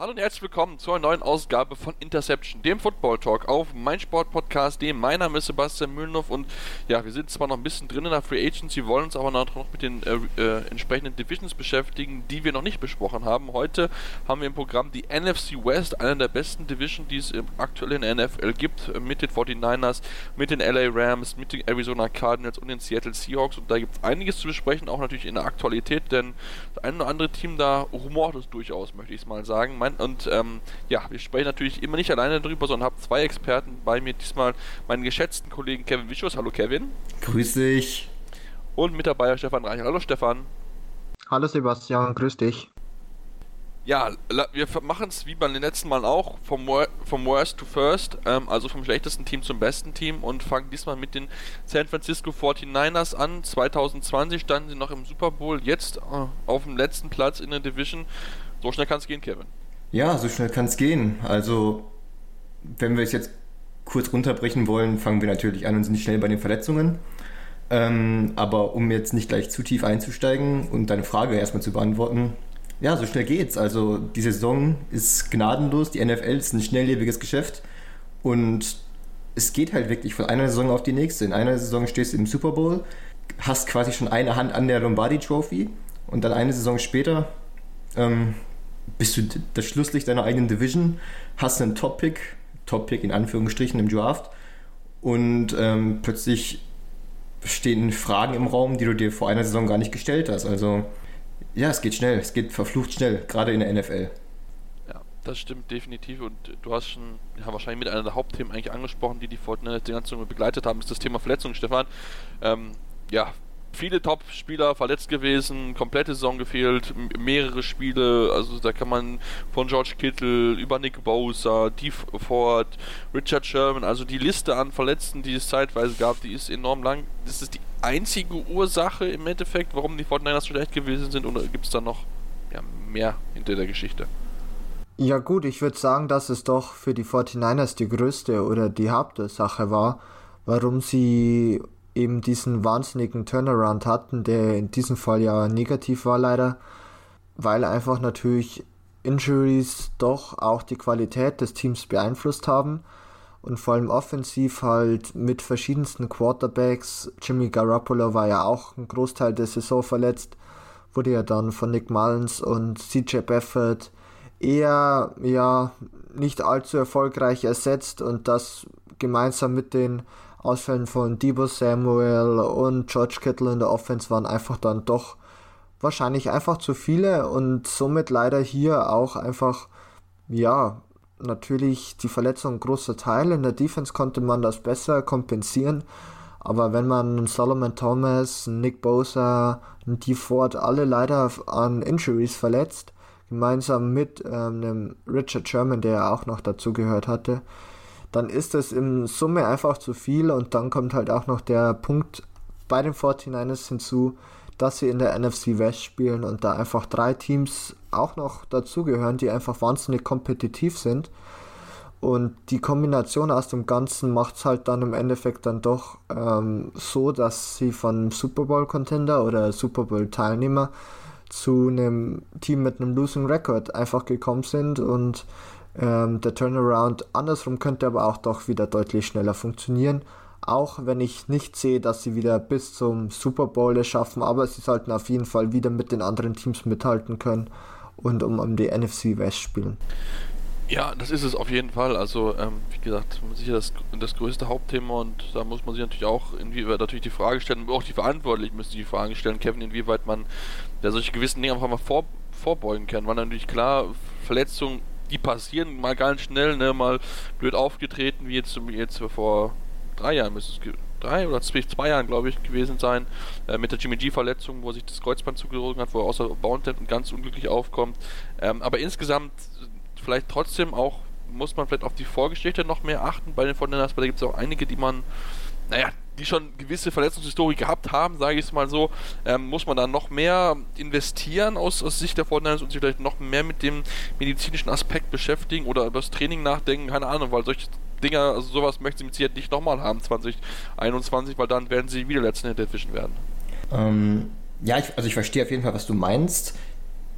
Hallo und herzlich willkommen zu einer neuen Ausgabe von Interception, dem Football Talk auf meinsportpodcast.de. Mein Name ist Sebastian Mühlenhoff und ja, wir sind zwar noch ein bisschen drin in der Free Agency, wollen uns aber noch mit den äh, äh, entsprechenden Divisions beschäftigen, die wir noch nicht besprochen haben. Heute haben wir im Programm die NFC West, eine der besten Divisions, die es aktuell in der NFL gibt, äh, mit den 49ers, mit den LA Rams, mit den Arizona Cardinals und den Seattle Seahawks. Und da gibt es einiges zu besprechen, auch natürlich in der Aktualität, denn das ein oder andere Team da rumort es durchaus, möchte ich es mal sagen. Mein mein, und ähm, ja, wir sprechen natürlich immer nicht alleine darüber, sondern habe zwei Experten bei mir. Diesmal meinen geschätzten Kollegen Kevin Wischus. Hallo Kevin. Grüß dich. Und mit dabei Stefan Reicher. Hallo Stefan. Hallo Sebastian, grüß dich. Ja, wir machen es wie beim letzten Mal auch, vom, vom Worst to First, ähm, also vom schlechtesten Team zum besten Team und fangen diesmal mit den San Francisco 49ers an. 2020 standen sie noch im Super Bowl, jetzt äh, auf dem letzten Platz in der Division. So schnell kann es gehen, Kevin. Ja, so schnell kann es gehen. Also, wenn wir es jetzt kurz runterbrechen wollen, fangen wir natürlich an und sind schnell bei den Verletzungen. Ähm, aber um jetzt nicht gleich zu tief einzusteigen und deine Frage erstmal zu beantworten, ja, so schnell geht's. Also die Saison ist gnadenlos, die NFL ist ein schnelllebiges Geschäft und es geht halt wirklich von einer Saison auf die nächste. In einer Saison stehst du im Super Bowl, hast quasi schon eine Hand an der Lombardi Trophy und dann eine Saison später ähm, bist du das Schlusslicht deiner eigenen Division, hast einen Top-Pick, Top-Pick in Anführungsstrichen im Draft und ähm, plötzlich stehen Fragen im Raum, die du dir vor einer Saison gar nicht gestellt hast. Also ja, es geht schnell, es geht verflucht schnell, gerade in der NFL. Ja, das stimmt definitiv und du hast schon ja, wahrscheinlich mit einer der Hauptthemen eigentlich angesprochen, die die Fortnite die ganze Zeit begleitet haben, ist das Thema Verletzungen, Stefan. Ähm, ja, viele Top-Spieler verletzt gewesen, komplette Saison gefehlt, mehrere Spiele, also da kann man von George Kittle über Nick Bosa, Dee Ford, Richard Sherman, also die Liste an Verletzten, die es zeitweise gab, die ist enorm lang. Das ist die einzige Ursache im Endeffekt, warum die Fortniners so schlecht gewesen sind oder gibt es da noch ja, mehr hinter der Geschichte? Ja gut, ich würde sagen, dass es doch für die 49ers die größte oder die Hauptsache war, warum sie eben diesen wahnsinnigen Turnaround hatten, der in diesem Fall ja negativ war leider, weil einfach natürlich Injuries doch auch die Qualität des Teams beeinflusst haben und vor allem offensiv halt mit verschiedensten Quarterbacks. Jimmy Garoppolo war ja auch ein Großteil der Saison verletzt, wurde ja dann von Nick Mullins und CJ Beathard eher ja nicht allzu erfolgreich ersetzt und das gemeinsam mit den Ausfällen von Debo Samuel und George Kittle in der Offense waren einfach dann doch wahrscheinlich einfach zu viele und somit leider hier auch einfach, ja, natürlich die Verletzung ein großer Teil. In der Defense konnte man das besser kompensieren. Aber wenn man Solomon Thomas, Nick Bosa, Dee Ford alle leider an Injuries verletzt, gemeinsam mit ähm, einem Richard Sherman, der auch noch dazu gehört hatte, dann ist es im Summe einfach zu viel und dann kommt halt auch noch der Punkt bei den 49ers hinzu, dass sie in der NFC West spielen und da einfach drei Teams auch noch dazugehören, die einfach wahnsinnig kompetitiv sind. Und die Kombination aus dem Ganzen macht es halt dann im Endeffekt dann doch ähm, so, dass sie von Super Bowl Contender oder Super Bowl Teilnehmer zu einem Team mit einem Losing Record einfach gekommen sind und ähm, der Turnaround andersrum könnte aber auch doch wieder deutlich schneller funktionieren. Auch wenn ich nicht sehe, dass sie wieder bis zum Super Bowl es schaffen, aber sie sollten auf jeden Fall wieder mit den anderen Teams mithalten können und um, um die NFC West spielen. Ja, das ist es auf jeden Fall. Also, ähm, wie gesagt, sicher das, das größte Hauptthema und da muss man sich natürlich auch inwieweit natürlich die Frage stellen, auch die Verantwortlichen müssen die Frage stellen, Kevin, inwieweit man ja solche gewissen Dinge einfach mal vor, vorbeugen kann. Weil natürlich klar, Verletzungen die passieren mal ganz schnell, ne, mal blöd aufgetreten, wie jetzt, jetzt vor drei Jahren müsste es drei oder zwei, zwei Jahren, glaube ich, gewesen sein, äh, mit der Jimmy G-Verletzung, wo sich das Kreuzband zugezogen hat, wo er außer Bounded und ganz unglücklich aufkommt. Ähm, aber insgesamt vielleicht trotzdem auch, muss man vielleicht auf die Vorgeschichte noch mehr achten bei den Fortinanders, weil da gibt es auch einige, die man, naja, die schon gewisse Verletzungshistorie gehabt haben, sage ich es mal so, ähm, muss man da noch mehr investieren aus, aus Sicht der Fortnite und sich vielleicht noch mehr mit dem medizinischen Aspekt beschäftigen oder über das Training nachdenken, keine Ahnung, weil solche Dinger, also sowas möchten sie mit Sicherheit nicht nochmal haben 2021, weil dann werden sie wieder letzten der Division werden. Ähm, ja, ich, also ich verstehe auf jeden Fall, was du meinst.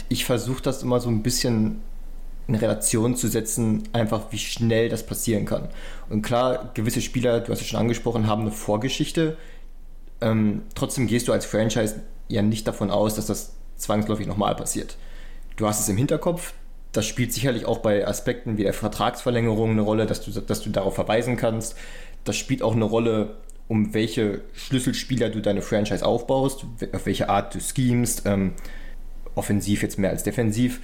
Ich versuche das immer so ein bisschen in Relation zu setzen, einfach wie schnell das passieren kann. Und klar, gewisse Spieler, du hast es schon angesprochen, haben eine Vorgeschichte. Ähm, trotzdem gehst du als Franchise ja nicht davon aus, dass das zwangsläufig nochmal passiert. Du hast es im Hinterkopf, das spielt sicherlich auch bei Aspekten wie der Vertragsverlängerung eine Rolle, dass du, dass du darauf verweisen kannst. Das spielt auch eine Rolle, um welche Schlüsselspieler du deine Franchise aufbaust, auf welche Art du schemst, ähm, offensiv jetzt mehr als defensiv.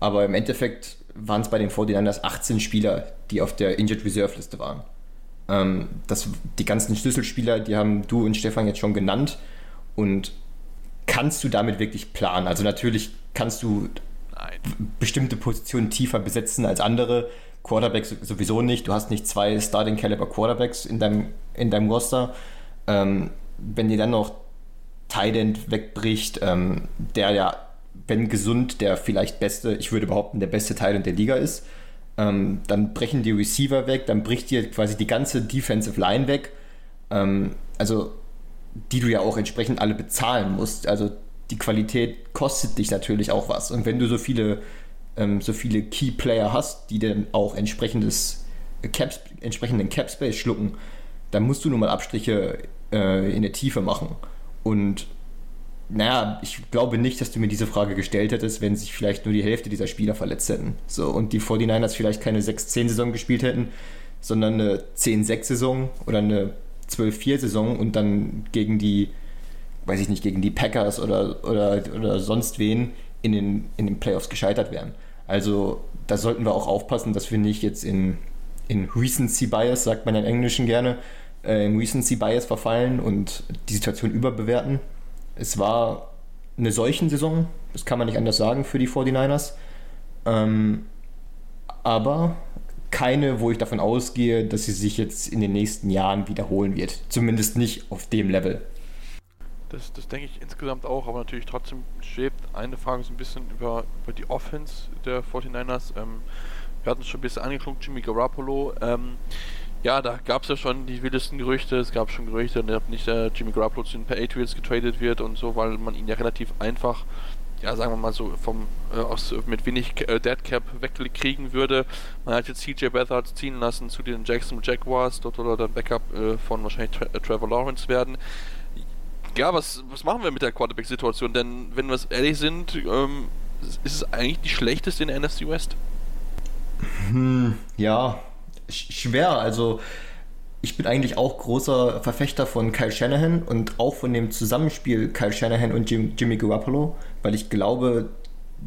Aber im Endeffekt waren es bei den 49ers 18 Spieler, die auf der Injured Reserve Liste waren. Ähm, das, die ganzen Schlüsselspieler, die haben du und Stefan jetzt schon genannt. Und kannst du damit wirklich planen? Also natürlich kannst du bestimmte Positionen tiefer besetzen als andere. Quarterbacks sowieso nicht. Du hast nicht zwei Starting Caliber Quarterbacks in deinem, in deinem Roster. Ähm, wenn dir dann noch Tident wegbricht, ähm, der ja, wenn gesund, der vielleicht beste, ich würde behaupten, der beste Tident der Liga ist, ähm, dann brechen die Receiver weg, dann bricht dir quasi die ganze Defensive Line weg. Ähm, also, die du ja auch entsprechend alle bezahlen musst. Also, die Qualität kostet dich natürlich auch was. Und wenn du so viele, ähm, so viele Key Player hast, die dann auch entsprechendes Cap, entsprechenden Cap Space schlucken, dann musst du nun mal Abstriche äh, in der Tiefe machen. Und naja, ich glaube nicht, dass du mir diese Frage gestellt hättest, wenn sich vielleicht nur die Hälfte dieser Spieler verletzt hätten. So, und die 49ers vielleicht keine 6-10-Saison gespielt hätten, sondern eine 10-6-Saison oder eine 12-4-Saison und dann gegen die weiß ich nicht, gegen die Packers oder, oder, oder sonst wen in den, in den Playoffs gescheitert wären. Also da sollten wir auch aufpassen, dass wir nicht jetzt in, in Recency Bias, sagt man im Englischen gerne, äh, in Recency Bias verfallen und die Situation überbewerten. Es war eine solchen Saison, das kann man nicht anders sagen für die 49ers. Ähm, aber keine, wo ich davon ausgehe, dass sie sich jetzt in den nächsten Jahren wiederholen wird. Zumindest nicht auf dem Level. Das, das denke ich insgesamt auch, aber natürlich trotzdem schwebt eine Frage so ein bisschen über, über die Offense der 49ers. Ähm, wir hatten es schon ein bisschen angeklungen, Jimmy Garoppolo. Ähm, ja, da gab es ja schon die wildesten Gerüchte. Es gab schon Gerüchte, dass nicht äh, Jimmy Garoppolo zu den Patriots getradet wird und so, weil man ihn ja relativ einfach, ja, sagen wir mal so, vom äh, aus, mit wenig äh, Dead Cap wegkriegen würde. Man hat jetzt CJ Beathard ziehen lassen zu den Jackson Jaguars. Dort soll er der Backup äh, von wahrscheinlich Tra Trevor Lawrence werden ja, was, was machen wir mit der Quarterback-Situation? Denn wenn wir ehrlich sind, ähm, ist es eigentlich die schlechteste in der NFC West? Hm, ja, schwer. Also ich bin eigentlich auch großer Verfechter von Kyle Shanahan und auch von dem Zusammenspiel Kyle Shanahan und Jim, Jimmy Garoppolo, weil ich glaube,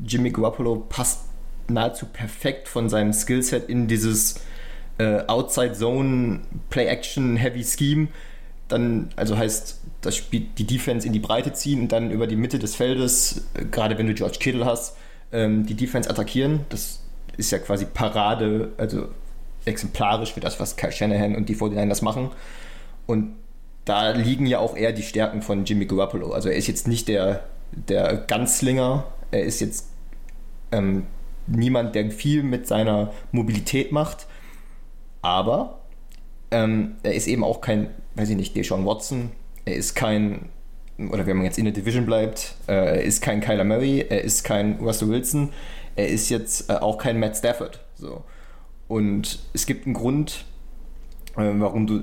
Jimmy Garoppolo passt nahezu perfekt von seinem Skillset in dieses äh, Outside Zone Play Action Heavy Scheme. Dann, also heißt das Spiel, die Defense in die Breite ziehen und dann über die Mitte des Feldes, äh, gerade wenn du George Kittle hast, ähm, die Defense attackieren. Das ist ja quasi Parade, also exemplarisch für das, was Kyle Shanahan und die 49ers machen. Und da liegen ja auch eher die Stärken von Jimmy Garoppolo. Also er ist jetzt nicht der, der Ganzlinger, er ist jetzt ähm, niemand, der viel mit seiner Mobilität macht, aber ähm, er ist eben auch kein, weiß ich nicht, Deshaun Watson er ist kein, oder wenn man jetzt in der Division bleibt, äh, er ist kein Kyler Murray, er ist kein Russell Wilson, er ist jetzt äh, auch kein Matt Stafford. So. Und es gibt einen Grund, äh, warum du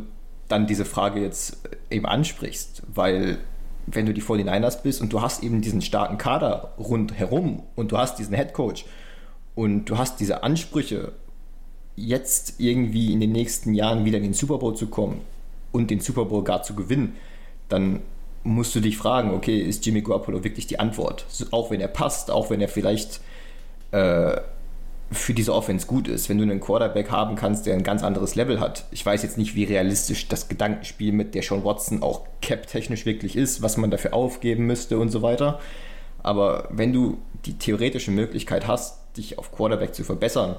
dann diese Frage jetzt eben ansprichst, weil wenn du die 49ers bist und du hast eben diesen starken Kader rundherum und du hast diesen Head Coach und du hast diese Ansprüche, jetzt irgendwie in den nächsten Jahren wieder in den Super Bowl zu kommen und den Super Bowl gar zu gewinnen, dann musst du dich fragen, okay, ist Jimmy Garoppolo wirklich die Antwort? Auch wenn er passt, auch wenn er vielleicht äh, für diese Offense gut ist. Wenn du einen Quarterback haben kannst, der ein ganz anderes Level hat. Ich weiß jetzt nicht, wie realistisch das Gedankenspiel mit der Sean Watson auch cap-technisch wirklich ist, was man dafür aufgeben müsste und so weiter. Aber wenn du die theoretische Möglichkeit hast, dich auf Quarterback zu verbessern,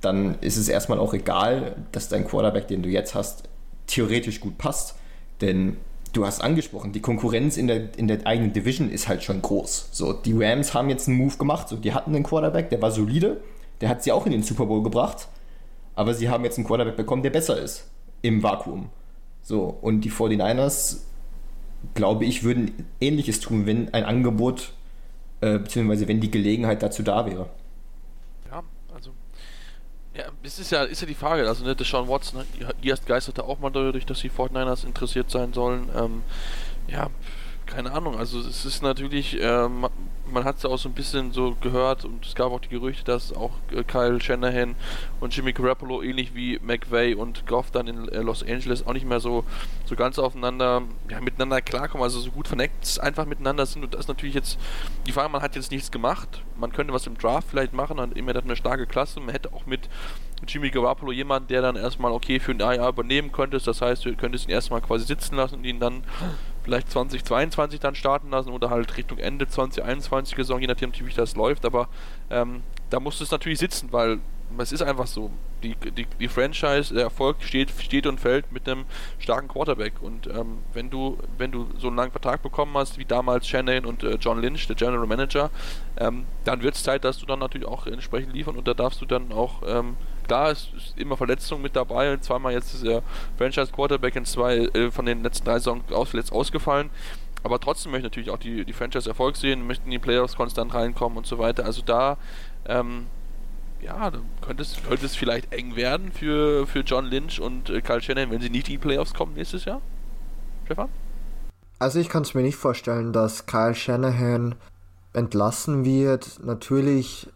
dann ist es erstmal auch egal, dass dein Quarterback, den du jetzt hast, theoretisch gut passt. Denn du hast angesprochen, die Konkurrenz in der, in der eigenen Division ist halt schon groß. So, die Rams haben jetzt einen Move gemacht, so, die hatten einen Quarterback, der war solide, der hat sie auch in den Super Bowl gebracht, aber sie haben jetzt einen Quarterback bekommen, der besser ist im Vakuum. So, und die 49ers, glaube ich, würden ähnliches tun, wenn ein Angebot, äh, beziehungsweise wenn die Gelegenheit dazu da wäre. Ja, also. Ja, es ist ja, ist ja die Frage, also ne, Deshaun Watson, die geisterte auch mal dadurch, dass die 49ers interessiert sein sollen. Ähm, ja, keine Ahnung, also es ist natürlich, äh, man hat es ja auch so ein bisschen so gehört und es gab auch die Gerüchte, dass auch äh, Kyle Shanahan und Jimmy Garoppolo ähnlich wie McVay und Goff dann in äh, Los Angeles auch nicht mehr so, so ganz aufeinander, ja, miteinander klarkommen, also so gut vernetzt einfach miteinander sind und das ist natürlich jetzt die Frage, man hat jetzt nichts gemacht, man könnte was im Draft vielleicht machen, dann immer eine starke Klasse, man hätte auch mit Jimmy Garoppolo jemanden, der dann erstmal okay für ein Jahr übernehmen könnte, das heißt, du könntest ihn erstmal quasi sitzen lassen und ihn dann vielleicht 2022 dann starten lassen oder halt Richtung Ende 2021 Saison, je nachdem wie das läuft, aber ähm, da muss es natürlich sitzen, weil es ist einfach so. Die, die, die Franchise, der Erfolg steht, steht und fällt mit einem starken Quarterback. Und ähm, wenn du, wenn du so einen langen Vertrag bekommen hast, wie damals Shannon und äh, John Lynch, der General Manager, ähm, dann wird es Zeit, dass du dann natürlich auch entsprechend liefern und da darfst du dann auch ähm, Klar, es ist immer Verletzung mit dabei. Zweimal jetzt ist der Franchise Quarterback in zwei äh, von den letzten drei Saisons aus, ausgefallen. Aber trotzdem möchte ich natürlich auch die, die Franchise Erfolg sehen, möchten in die Playoffs konstant reinkommen und so weiter. Also da, ähm, ja, da könnte es, könnte es vielleicht eng werden für, für John Lynch und äh, Kyle Shannon, wenn sie nicht in die Playoffs kommen nächstes Jahr. Stefan? Also ich kann es mir nicht vorstellen, dass Kyle Shanahan entlassen wird. Natürlich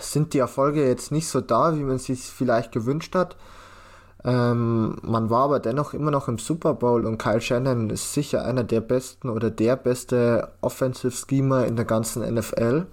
sind die Erfolge jetzt nicht so da, wie man sich vielleicht gewünscht hat. Ähm, man war aber dennoch immer noch im Super Bowl und Kyle Shannon ist sicher einer der besten oder der beste Offensive Schemer in der ganzen NFL.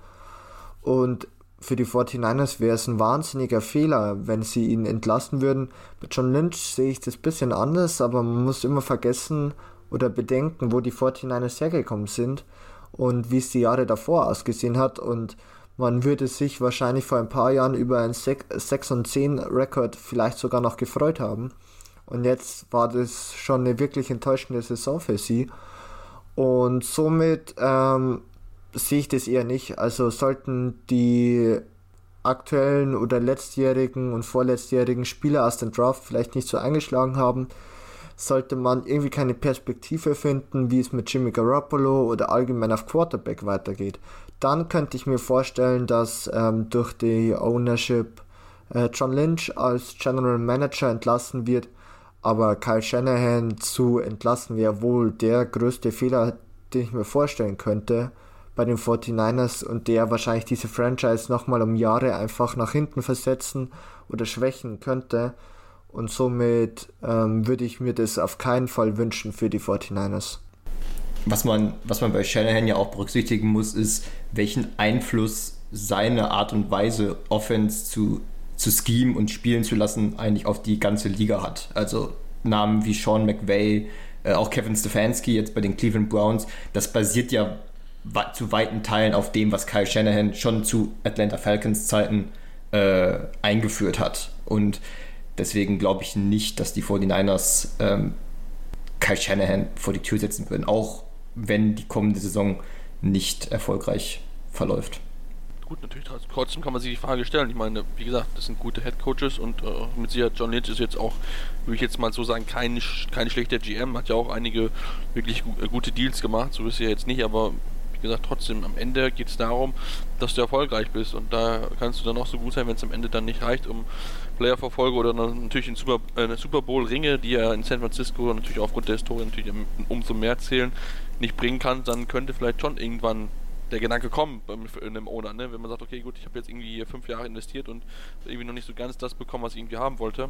Und für die 49ers wäre es ein wahnsinniger Fehler, wenn sie ihn entlassen würden. Bei John Lynch sehe ich das ein bisschen anders, aber man muss immer vergessen oder bedenken, wo die 49ers hergekommen sind und wie es die Jahre davor ausgesehen hat. Und man würde sich wahrscheinlich vor ein paar Jahren über einen 6 und 10 Rekord vielleicht sogar noch gefreut haben. Und jetzt war das schon eine wirklich enttäuschende Saison für sie. Und somit ähm, sehe ich das eher nicht. Also sollten die aktuellen oder letztjährigen und vorletztjährigen Spieler aus dem Draft vielleicht nicht so eingeschlagen haben, sollte man irgendwie keine Perspektive finden, wie es mit Jimmy Garoppolo oder allgemein auf Quarterback weitergeht dann könnte ich mir vorstellen, dass ähm, durch die Ownership äh, John Lynch als General Manager entlassen wird, aber Kyle Shanahan zu entlassen wäre wohl der größte Fehler, den ich mir vorstellen könnte bei den 49ers und der wahrscheinlich diese Franchise nochmal um Jahre einfach nach hinten versetzen oder schwächen könnte. Und somit ähm, würde ich mir das auf keinen Fall wünschen für die 49ers was man, was man bei Shanahan ja auch berücksichtigen muss, ist, welchen Einfluss seine Art und Weise, Offense zu, zu schemen und spielen zu lassen, eigentlich auf die ganze Liga hat. Also Namen wie Sean McVay, äh, auch Kevin Stefanski jetzt bei den Cleveland Browns, das basiert ja zu weiten Teilen auf dem, was Kyle Shanahan schon zu Atlanta Falcons Zeiten äh, eingeführt hat. Und deswegen glaube ich nicht, dass die 49ers ähm, Kyle Shanahan vor die Tür setzen würden. Auch wenn die kommende Saison nicht erfolgreich verläuft. Gut, natürlich, trotzdem kann man sich die Frage stellen. Ich meine, wie gesagt, das sind gute Head Coaches und äh, mit Sicherheit John Lynch ist jetzt auch, würde ich jetzt mal so sagen, kein, kein schlechter GM, hat ja auch einige wirklich äh, gute Deals gemacht, so ist er jetzt nicht, aber gesagt, trotzdem, am Ende geht es darum, dass du erfolgreich bist und da kannst du dann auch so gut sein, wenn es am Ende dann nicht reicht, um Player-Verfolge oder natürlich in Super, äh, Super Bowl-Ringe, die ja in San Francisco natürlich aufgrund der Historie natürlich umso mehr zählen, nicht bringen kann, dann könnte vielleicht schon irgendwann der Gedanke kommen beim einem Owner, ne? wenn man sagt, okay gut, ich habe jetzt irgendwie fünf Jahre investiert und irgendwie noch nicht so ganz das bekommen, was ich irgendwie haben wollte.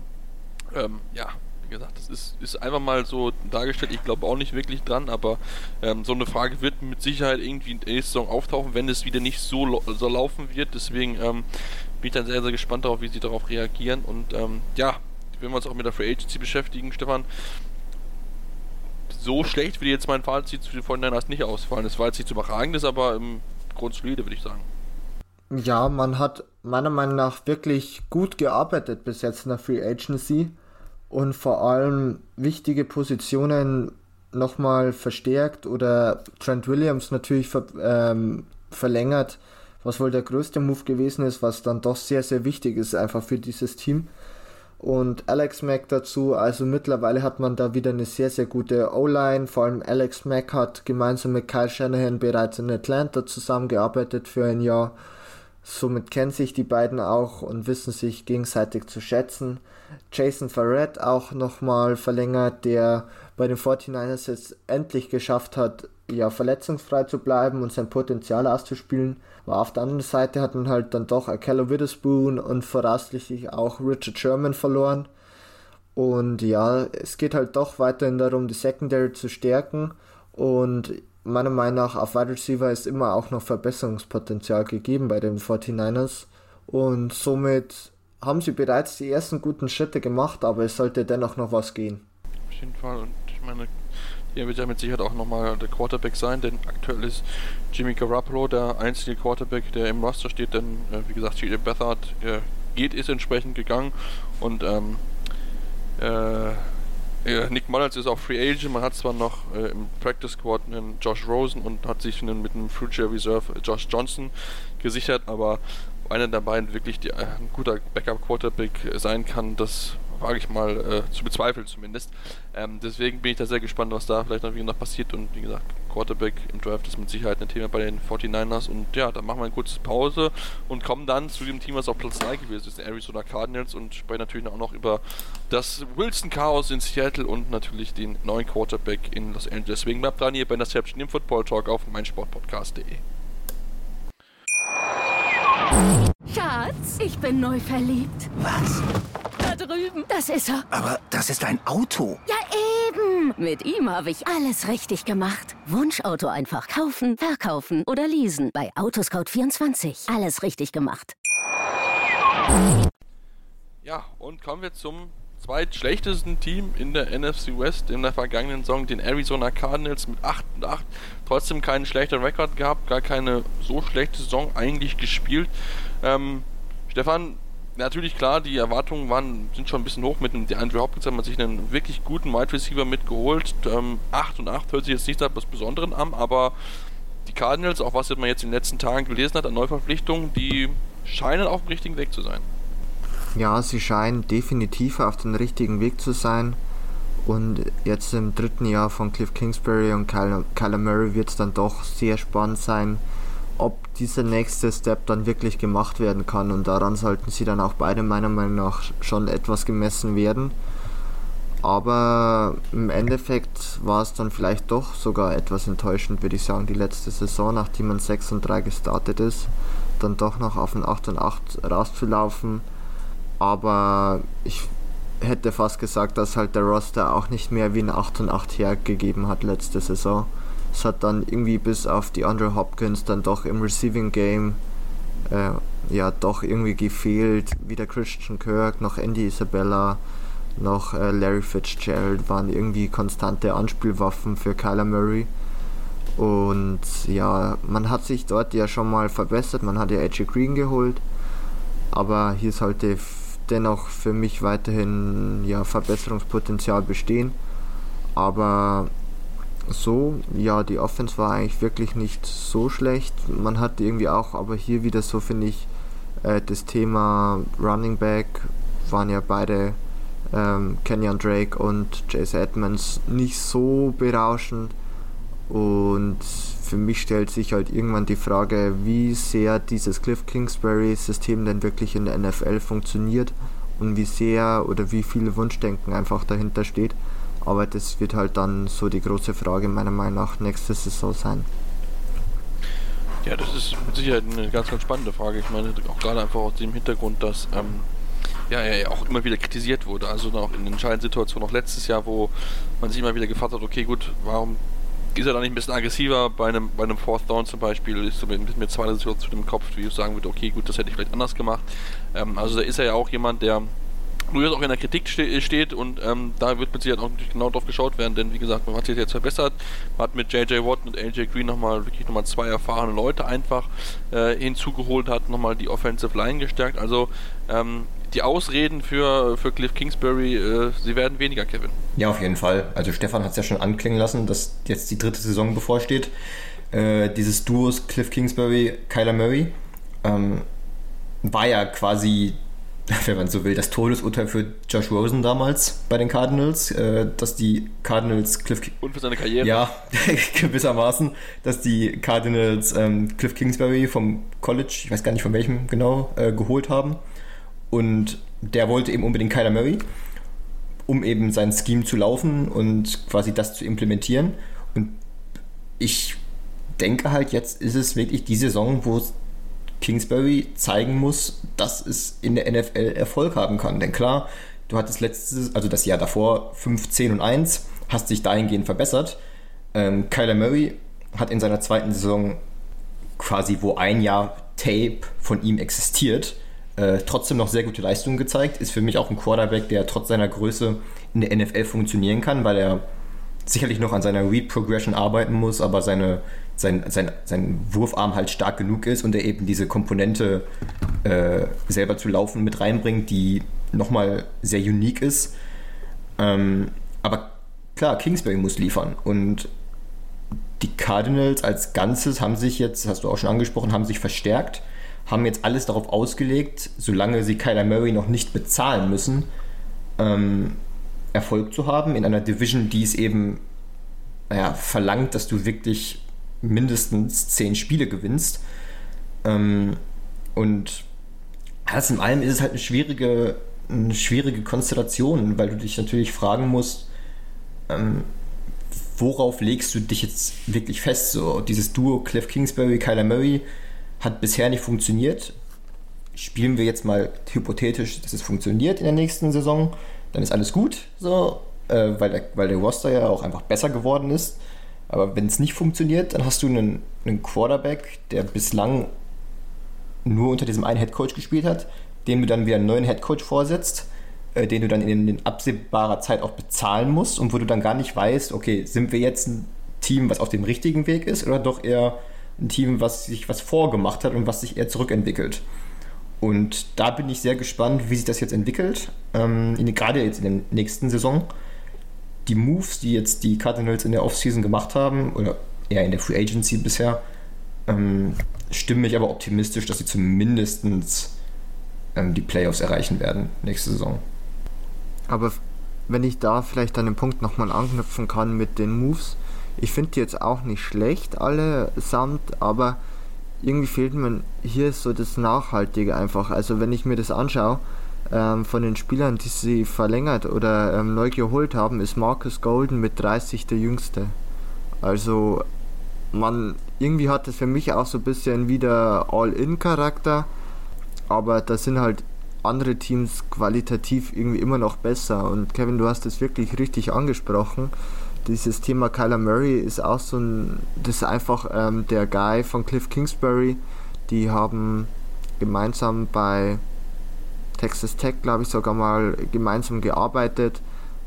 Ähm, ja, gesagt, das ist, ist einfach mal so dargestellt. Ich glaube auch nicht wirklich dran, aber ähm, so eine Frage wird mit Sicherheit irgendwie in der Saison auftauchen, wenn es wieder nicht so, so laufen wird. Deswegen ähm, bin ich dann sehr, sehr gespannt darauf, wie sie darauf reagieren. Und ähm, ja, wenn wir uns auch mit der Free Agency beschäftigen, Stefan, so schlecht würde jetzt mein Fazit zu den 49ers nicht ausfallen. Es war jetzt nichts Überragendes, aber im Grundsolide, würde ich sagen. Ja, man hat meiner Meinung nach wirklich gut gearbeitet bis jetzt in der Free Agency und vor allem wichtige Positionen nochmal verstärkt oder Trent Williams natürlich ver ähm, verlängert, was wohl der größte Move gewesen ist, was dann doch sehr, sehr wichtig ist einfach für dieses Team. und Alex Mack dazu. Also mittlerweile hat man da wieder eine sehr, sehr gute O-Line. Vor allem Alex Mack hat gemeinsam mit Kyle Shanahan bereits in Atlanta zusammengearbeitet für ein Jahr. Somit kennen sich die beiden auch und wissen sich gegenseitig zu schätzen. Jason Farrett auch nochmal verlängert, der bei den 49ers es endlich geschafft hat, ja, verletzungsfrei zu bleiben und sein Potenzial auszuspielen. Aber auf der anderen Seite hat man halt dann doch Akello Witherspoon und voraussichtlich auch Richard Sherman verloren. Und ja, es geht halt doch weiterhin darum, die Secondary zu stärken. Und meiner Meinung nach auf Wide Receiver ist immer auch noch Verbesserungspotenzial gegeben bei den 49ers. Und somit haben sie bereits die ersten guten Schritte gemacht, aber es sollte dennoch noch was gehen. Auf jeden Fall. Und ich meine, hier wird ja mit Sicherheit auch nochmal der Quarterback sein, denn aktuell ist Jimmy Garoppolo der einzige Quarterback, der im Roster steht, denn äh, wie gesagt, J.J. Bethard äh, geht, ist entsprechend gegangen und ähm, äh, Nick Mullins ist auch Free Agent. Man hat zwar noch äh, im Practice Squad einen Josh Rosen und hat sich einen, mit einem Future Reserve Josh Johnson gesichert, aber einer der beiden wirklich die, äh, ein guter Backup Quarterback sein kann, das wage ich mal äh, zu bezweifeln zumindest. Ähm, deswegen bin ich da sehr gespannt, was da vielleicht noch, noch passiert. Und wie gesagt, Quarterback im Draft ist mit Sicherheit ein Thema bei den 49ers. Und ja, dann machen wir eine kurze Pause und kommen dann zu dem Team, was auf Platz 3 gewesen ist, den Arizona Cardinals. Und sprechen natürlich auch noch über das Wilson-Chaos in Seattle und natürlich den neuen Quarterback in Los Angeles. Deswegen bleibt dran hier bei Interception im Football Talk auf meinsportpodcast.de. Schatz, ich bin neu verliebt. Was? Da drüben. Das ist er. Aber das ist ein Auto. Ja, eben. Mit ihm habe ich alles richtig gemacht. Wunschauto einfach kaufen, verkaufen oder leasen. Bei Autoscout24. Alles richtig gemacht. Ja, und kommen wir zum zweitschlechtesten Team in der NFC West in der vergangenen Saison, den Arizona Cardinals mit 8 und 8. Trotzdem keinen schlechten Rekord gehabt, gar keine so schlechte Saison eigentlich gespielt. Ähm, Stefan, natürlich klar, die Erwartungen waren, sind schon ein bisschen hoch mit dem Andrew Hopkins, hat man sich einen wirklich guten Wide Receiver mitgeholt. Ähm, 8 und 8 hört sich jetzt nicht etwas Besonderes an, aber die Cardinals, auch was man jetzt in den letzten Tagen gelesen hat an Neuverpflichtungen, die scheinen auf dem richtigen Weg zu sein. Ja, sie scheinen definitiv auf dem richtigen Weg zu sein. Und jetzt im dritten Jahr von Cliff Kingsbury und Kyler Murray wird es dann doch sehr spannend sein, ob dieser nächste Step dann wirklich gemacht werden kann. Und daran sollten sie dann auch beide meiner Meinung nach schon etwas gemessen werden. Aber im Endeffekt war es dann vielleicht doch sogar etwas enttäuschend, würde ich sagen, die letzte Saison, nachdem man 6 und 3 gestartet ist, dann doch noch auf ein 8 und 8 rauszulaufen. Aber ich hätte fast gesagt, dass halt der Roster auch nicht mehr wie ein 8 und 8 hergegeben hat letzte Saison. Es hat dann irgendwie bis auf die Andrew Hopkins dann doch im Receiving Game äh, ja doch irgendwie gefehlt. Weder Christian Kirk noch Andy Isabella noch äh, Larry Fitzgerald waren irgendwie konstante Anspielwaffen für Kyler Murray. Und ja, man hat sich dort ja schon mal verbessert. Man hat ja AJ Green geholt. Aber hier sollte dennoch für mich weiterhin ja, Verbesserungspotenzial bestehen. Aber so, ja, die Offense war eigentlich wirklich nicht so schlecht. Man hat irgendwie auch, aber hier wieder so finde ich, äh, das Thema Running Back waren ja beide ähm, Kenyon Drake und Chase Edmonds nicht so berauschend. Und für mich stellt sich halt irgendwann die Frage, wie sehr dieses Cliff Kingsbury-System denn wirklich in der NFL funktioniert und wie sehr oder wie viel Wunschdenken einfach dahinter steht. Aber das wird halt dann so die große Frage meiner Meinung nach nächste Saison sein. Ja, das ist mit Sicherheit eine ganz, ganz spannende Frage. Ich meine, auch gerade einfach aus dem Hintergrund, dass ähm, ja, er auch immer wieder kritisiert wurde. Also auch in entscheidenden Situationen, auch letztes Jahr, wo man sich immer wieder gefragt hat, okay, gut, warum ist er da nicht ein bisschen aggressiver bei einem, bei einem Fourth Down zum Beispiel? Ist so mit, mit zweiter Situation im Kopf, wie ich sagen würde, okay, gut, das hätte ich vielleicht anders gemacht. Ähm, also da ist er ja auch jemand, der durchaus auch in der Kritik ste steht und ähm, da wird mit Sicherheit auch natürlich genau drauf geschaut werden, denn wie gesagt, man hat sich jetzt verbessert, man hat mit JJ Watt und AJ Green nochmal wirklich nochmal zwei erfahrene Leute einfach äh, hinzugeholt, hat nochmal die Offensive Line gestärkt, also ähm, die Ausreden für, für Cliff Kingsbury, äh, sie werden weniger, Kevin. Ja, auf jeden Fall. Also Stefan hat es ja schon anklingen lassen, dass jetzt die dritte Saison bevorsteht. Äh, dieses Duos Cliff Kingsbury, Kyler Murray ähm, war ja quasi wenn man so will, das Todesurteil für Josh Rosen damals bei den Cardinals, äh, dass die Cardinals Cliff und für seine Karriere. Ja, gewissermaßen, dass die Cardinals ähm, Cliff Kingsbury vom College, ich weiß gar nicht von welchem genau, äh, geholt haben. Und der wollte eben unbedingt Kyler Murray, um eben sein Scheme zu laufen und quasi das zu implementieren. Und ich denke halt, jetzt ist es wirklich die Saison, wo Kingsbury zeigen muss, dass es in der NFL Erfolg haben kann. Denn klar, du hattest letztes, also das Jahr davor 15 und 1, hast dich dahingehend verbessert. Ähm, Kyler Murray hat in seiner zweiten Saison quasi, wo ein Jahr Tape von ihm existiert, äh, trotzdem noch sehr gute Leistungen gezeigt. Ist für mich auch ein Quarterback, der trotz seiner Größe in der NFL funktionieren kann, weil er sicherlich noch an seiner Read Progression arbeiten muss, aber seine sein, sein, sein Wurfarm halt stark genug ist und er eben diese Komponente äh, selber zu laufen mit reinbringt, die nochmal sehr unique ist. Ähm, aber klar, Kingsbury muss liefern und die Cardinals als Ganzes haben sich jetzt, hast du auch schon angesprochen, haben sich verstärkt, haben jetzt alles darauf ausgelegt, solange sie Kyler Murray noch nicht bezahlen müssen, ähm, Erfolg zu haben in einer Division, die es eben naja, verlangt, dass du wirklich mindestens zehn Spiele gewinnst. Ähm, und alles in allem ist es halt eine schwierige, eine schwierige Konstellation, weil du dich natürlich fragen musst, ähm, worauf legst du dich jetzt wirklich fest? So, dieses Duo Cliff Kingsbury, Kyler Murray hat bisher nicht funktioniert. Spielen wir jetzt mal hypothetisch, dass es funktioniert in der nächsten Saison, dann ist alles gut, so, äh, weil, der, weil der Roster ja auch einfach besser geworden ist. Aber wenn es nicht funktioniert, dann hast du einen, einen Quarterback, der bislang nur unter diesem einen Headcoach gespielt hat, dem du dann wieder einen neuen Headcoach vorsetzt, äh, den du dann in, in absehbarer Zeit auch bezahlen musst und wo du dann gar nicht weißt, okay, sind wir jetzt ein Team, was auf dem richtigen Weg ist oder doch eher ein Team, was sich was vorgemacht hat und was sich eher zurückentwickelt. Und da bin ich sehr gespannt, wie sich das jetzt entwickelt, ähm, in, gerade jetzt in der nächsten Saison die Moves, die jetzt die Cardinals in der Offseason gemacht haben, oder eher in der Free Agency bisher, ähm, stimmen mich aber optimistisch, dass sie zumindest ähm, die Playoffs erreichen werden nächste Saison. Aber wenn ich da vielleicht an den Punkt nochmal anknüpfen kann mit den Moves, ich finde die jetzt auch nicht schlecht allesamt, aber irgendwie fehlt mir hier so das Nachhaltige einfach. Also wenn ich mir das anschaue, ähm, von den Spielern, die sie verlängert oder ähm, neu geholt haben, ist Marcus Golden mit 30 der jüngste. Also man irgendwie hat es für mich auch so ein bisschen wieder All-In-Charakter, aber da sind halt andere Teams qualitativ irgendwie immer noch besser. Und Kevin, du hast es wirklich richtig angesprochen. Dieses Thema Kyler Murray ist auch so ein, das ist einfach ähm, der Guy von Cliff Kingsbury. Die haben gemeinsam bei Texas Tech, glaube ich, sogar mal gemeinsam gearbeitet,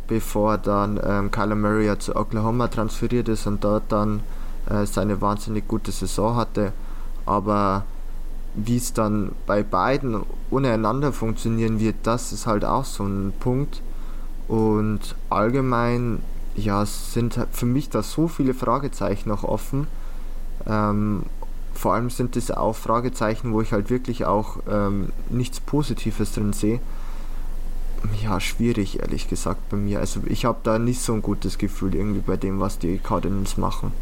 bevor dann ähm, Kyler Murray ja zu Oklahoma transferiert ist und dort dann äh, seine wahnsinnig gute Saison hatte. Aber wie es dann bei beiden untereinander funktionieren wird, das ist halt auch so ein Punkt. Und allgemein, ja, sind für mich da so viele Fragezeichen noch offen. Ähm, vor allem sind es auch Fragezeichen, wo ich halt wirklich auch ähm, nichts Positives drin sehe. Ja, schwierig, ehrlich gesagt, bei mir. Also ich habe da nicht so ein gutes Gefühl irgendwie bei dem, was die Cardinals machen.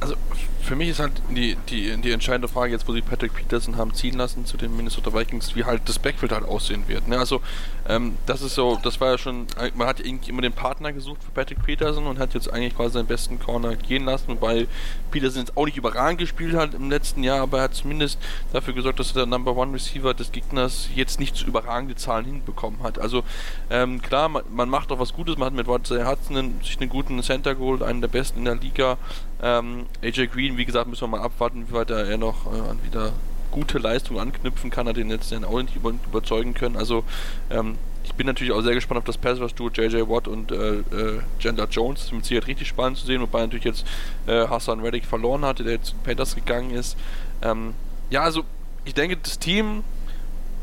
Also für mich ist halt die, die, die entscheidende Frage jetzt, wo sie Patrick Peterson haben ziehen lassen zu den Minnesota Vikings, wie halt das Backfield halt aussehen wird. Ne? Also ähm, das ist so, das war ja schon, man hat eigentlich immer den Partner gesucht für Patrick Peterson und hat jetzt eigentlich quasi seinen besten Corner gehen lassen, wobei Peterson jetzt auch nicht überragend gespielt hat im letzten Jahr, aber er hat zumindest dafür gesorgt, dass er der Number One Receiver des Gegners jetzt nicht so überragende Zahlen hinbekommen hat. Also ähm, klar, man, man, macht auch was Gutes, man hat mit Watson Hudson sich einen guten Center geholt, einen der besten in der Liga. Ähm, AJ Green, wie gesagt, müssen wir mal abwarten, wie weit er noch äh, wieder gute Leistung anknüpfen kann, hat den jetzt auch nicht über, überzeugen können. Also ähm, ich bin natürlich auch sehr gespannt auf das Pass Rush Duo JJ Watt und äh, äh, Jones. Das ist mit Sicherheit richtig spannend zu sehen, wobei natürlich jetzt äh, Hassan Reddick verloren hatte, der jetzt zu Panthers gegangen ist. Ähm, ja, also ich denke, das Team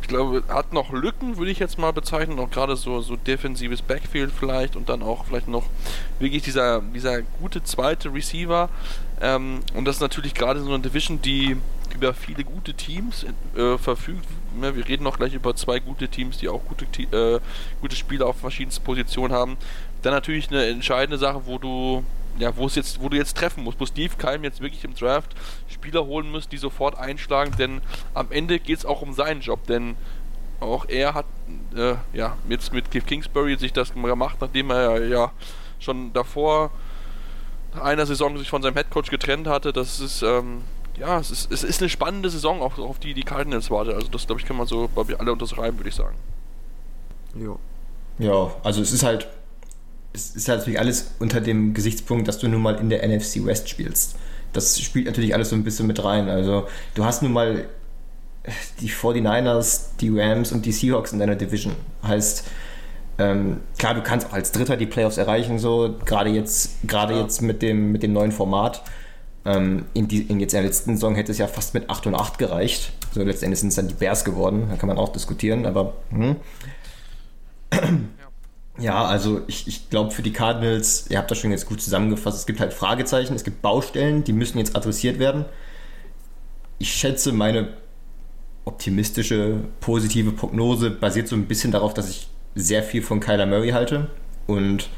ich glaube, hat noch Lücken, würde ich jetzt mal bezeichnen, auch gerade so, so defensives Backfield vielleicht und dann auch vielleicht noch wirklich dieser, dieser gute zweite Receiver. Ähm, und das ist natürlich gerade so eine Division, die über viele gute Teams äh, verfügt. Wir reden noch gleich über zwei gute Teams, die auch gute, äh, gute Spieler auf verschiedensten Positionen haben. Dann natürlich eine entscheidende Sache, wo du ja, wo es jetzt, wo du jetzt treffen musst, wo Steve Keim jetzt wirklich im Draft Spieler holen muss, die sofort einschlagen, denn am Ende geht es auch um seinen Job, denn auch er hat äh, ja jetzt mit Cliff Kingsbury sich das gemacht, nachdem er ja schon davor einer Saison sich von seinem Headcoach getrennt hatte. Das ist ähm, ja, es ist, es ist eine spannende Saison, auch auf die die Cardinals wartet. Also das, glaube ich, kann man so, glaube ich, alle unterschreiben, würde ich sagen. Jo. Ja, also es ist halt, es ist halt natürlich alles unter dem Gesichtspunkt, dass du nun mal in der NFC West spielst. Das spielt natürlich alles so ein bisschen mit rein. Also du hast nun mal die 49ers, die Rams und die Seahawks in deiner Division. Heißt, ähm, klar, du kannst auch als Dritter die Playoffs erreichen, so gerade jetzt, gerade ja. jetzt mit dem, mit dem neuen Format. Ähm, in, die, in jetzt in der letzten Saison hätte es ja fast mit 8 und 8 gereicht. So letztendlich sind es dann die Bears geworden. Da kann man auch diskutieren, aber. Hm. Ja, also ich, ich glaube für die Cardinals, ihr habt das schon jetzt gut zusammengefasst, es gibt halt Fragezeichen, es gibt Baustellen, die müssen jetzt adressiert werden. Ich schätze, meine optimistische, positive Prognose basiert so ein bisschen darauf, dass ich sehr viel von Kyler Murray halte und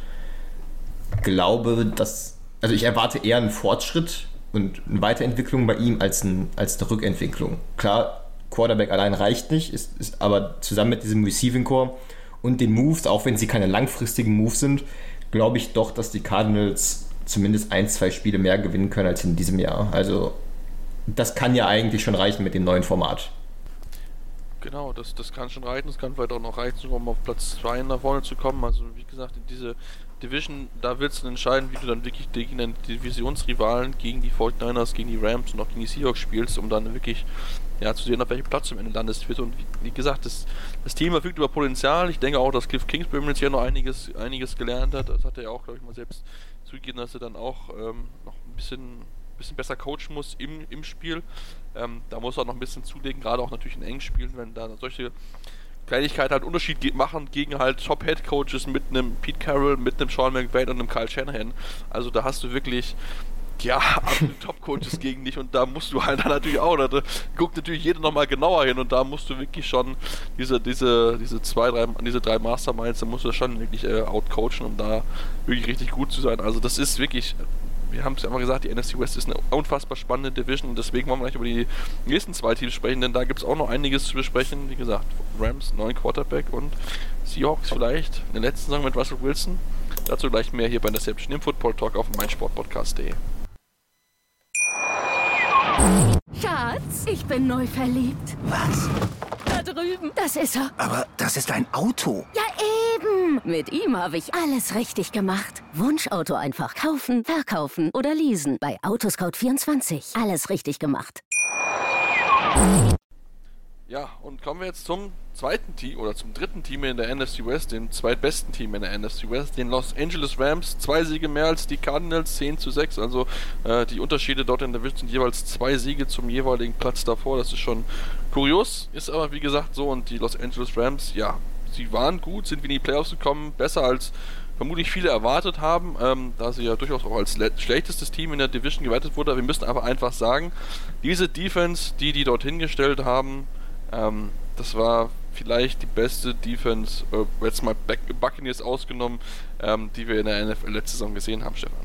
glaube, dass, also ich erwarte eher einen Fortschritt und eine Weiterentwicklung bei ihm als, ein, als eine Rückentwicklung. Klar, Quarterback allein reicht nicht, ist, ist aber zusammen mit diesem Receiving Core und den Moves, auch wenn sie keine langfristigen Moves sind, glaube ich doch, dass die Cardinals zumindest ein, zwei Spiele mehr gewinnen können als in diesem Jahr. Also das kann ja eigentlich schon reichen mit dem neuen Format. Genau, das, das kann schon reichen. Das kann vielleicht auch noch reichen, um auf Platz 2 nach vorne zu kommen. Also wie gesagt, diese Division, da wird es entscheiden, wie du dann wirklich gegen deine Divisionsrivalen, gegen die 49ers, gegen die Rams und auch gegen die Seahawks spielst, um dann wirklich ja, zu sehen, auf welchem Platz du am Ende landest. Und wie, wie, gesagt, das, das Team verfügt über Potenzial. Ich denke auch, dass Cliff Kingsbury jetzt hier noch einiges, einiges gelernt hat. Das hat er ja auch, glaube ich, mal selbst zugegeben, dass er dann auch ähm, noch ein bisschen, bisschen besser coachen muss im, im Spiel. Ähm, da muss er noch ein bisschen zulegen, gerade auch natürlich in engen Spielen, wenn da solche Kleinigkeiten halt Unterschied machen gegen halt Top-Head-Coaches mit einem Pete Carroll, mit einem Sean McVay und einem Kyle Shanahan. Also da hast du wirklich ja, Top-Coaches gegen dich und da musst du halt dann natürlich auch, da guckt natürlich jeder nochmal genauer hin und da musst du wirklich schon diese, diese, diese zwei, drei, diese drei Masterminds, da musst du schon wirklich äh, outcoachen, um da wirklich richtig gut zu sein. Also das ist wirklich, wir haben es ja immer gesagt, die NFC West ist eine unfassbar spannende Division und deswegen wollen wir gleich über die nächsten zwei Teams sprechen, denn da gibt es auch noch einiges zu besprechen. Wie gesagt, Rams, neuen Quarterback und Seahawks vielleicht in der letzten Saison mit Russell Wilson. Dazu gleich mehr hier bei Interception im Football Talk auf meinsportpodcast.de. Schatz, ich bin neu verliebt. Was? Da drüben. Das ist er. Aber das ist ein Auto. Ja, eben. Mit ihm habe ich alles richtig gemacht. Wunschauto einfach kaufen, verkaufen oder leasen. Bei Autoscout24. Alles richtig gemacht. Ja, und kommen wir jetzt zum zweiten Team oder zum dritten Team in der NFC West, dem zweitbesten Team in der NFC West, den Los Angeles Rams. Zwei Siege mehr als die Cardinals, 10 zu 6. Also äh, die Unterschiede dort in der Welt sind jeweils zwei Siege zum jeweiligen Platz davor. Das ist schon kurios, ist aber wie gesagt so. Und die Los Angeles Rams, ja, sie waren gut, sind wie in die Playoffs gekommen, besser als vermutlich viele erwartet haben, ähm, da sie ja durchaus auch als schlechtestes Team in der Division gewertet wurde. Wir müssen aber einfach sagen, diese Defense, die die dort hingestellt haben, ähm, das war vielleicht die beste Defense, äh, jetzt mal Buccaneers ausgenommen, ähm, die wir in der NFL letzte Saison gesehen haben, Stefan.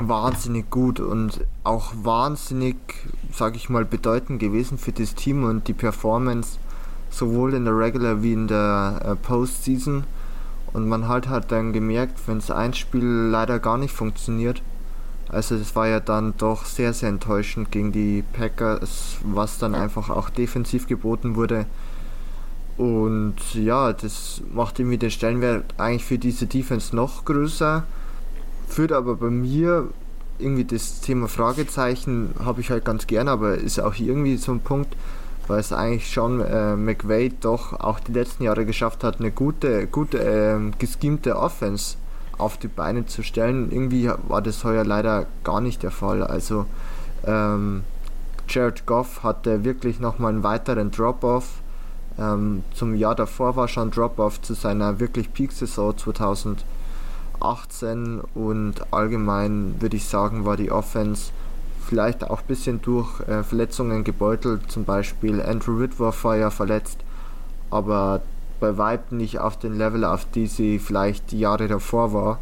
Wahnsinnig gut und auch wahnsinnig, sag ich mal, bedeutend gewesen für das Team und die Performance sowohl in der Regular wie in der äh, Postseason. Und man halt hat dann gemerkt, wenn es ein Spiel leider gar nicht funktioniert, also das war ja dann doch sehr, sehr enttäuschend gegen die Packers, was dann einfach auch defensiv geboten wurde. Und ja, das macht irgendwie den Stellenwert eigentlich für diese Defense noch größer. Führt aber bei mir irgendwie das Thema Fragezeichen habe ich halt ganz gern, aber ist auch irgendwie so ein Punkt, weil es eigentlich schon äh, McVay doch auch die letzten Jahre geschafft hat, eine gute, gute äh, geschemte Offense auf die Beine zu stellen. Irgendwie war das heuer leider gar nicht der Fall. Also ähm, Jared Goff hatte wirklich nochmal einen weiteren Drop-Off. Ähm, zum Jahr davor war schon Drop-Off zu seiner wirklich Peak-Saison 2018 und allgemein würde ich sagen, war die Offense vielleicht auch ein bisschen durch äh, Verletzungen gebeutelt. Zum Beispiel Andrew Whitworth war ja verletzt, aber bei Weitem nicht auf dem Level, auf die sie vielleicht die Jahre davor war.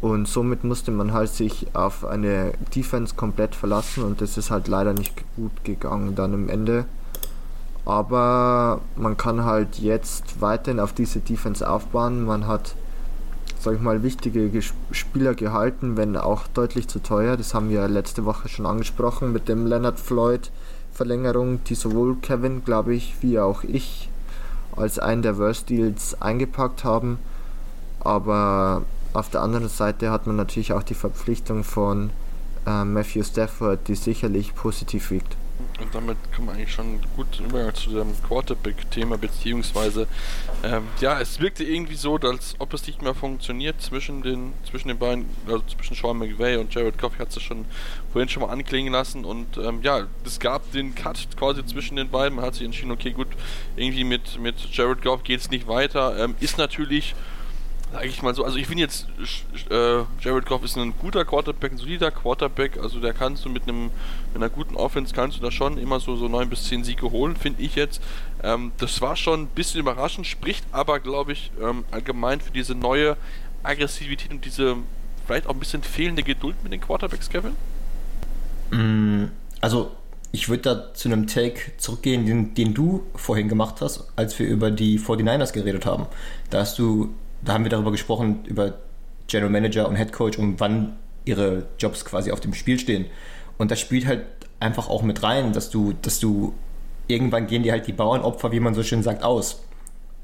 Und somit musste man halt sich auf eine Defense komplett verlassen und das ist halt leider nicht gut gegangen dann im Ende. Aber man kann halt jetzt weiterhin auf diese Defense aufbauen. Man hat, sag ich mal, wichtige Spieler gehalten, wenn auch deutlich zu teuer. Das haben wir letzte Woche schon angesprochen mit dem Leonard Floyd Verlängerung, die sowohl Kevin, glaube ich, wie auch ich als einen der Worst Deals eingepackt haben. Aber auf der anderen Seite hat man natürlich auch die Verpflichtung von äh, Matthew Stafford, die sicherlich positiv wiegt. Und damit kommen wir eigentlich schon gut Übergang zu dem Quarterback-Thema, beziehungsweise, ähm, ja, es wirkte irgendwie so, als ob es nicht mehr funktioniert zwischen den, zwischen den beiden, also zwischen Sean McVay und Jared Goff, hat es schon vorhin schon mal anklingen lassen und ähm, ja, es gab den Cut quasi zwischen den beiden, man hat sich entschieden, okay, gut, irgendwie mit, mit Jared Goff geht es nicht weiter, ähm, ist natürlich sag ich mal so, also ich finde jetzt, äh, Jared Goff ist ein guter Quarterback, ein solider Quarterback, also der kannst du mit einem, mit einer guten Offense kannst du da schon immer so, so 9 bis 10 Siege holen, finde ich jetzt. Ähm, das war schon ein bisschen überraschend, spricht aber, glaube ich, ähm, allgemein für diese neue Aggressivität und diese vielleicht auch ein bisschen fehlende Geduld mit den Quarterbacks, Kevin? Mm, also ich würde da zu einem Take zurückgehen, den, den, du vorhin gemacht hast, als wir über die 49ers geredet haben. Da hast du da haben wir darüber gesprochen, über General Manager und Head Coach und wann ihre Jobs quasi auf dem Spiel stehen. Und das spielt halt einfach auch mit rein, dass du, dass du irgendwann gehen dir halt die Bauernopfer, wie man so schön sagt, aus.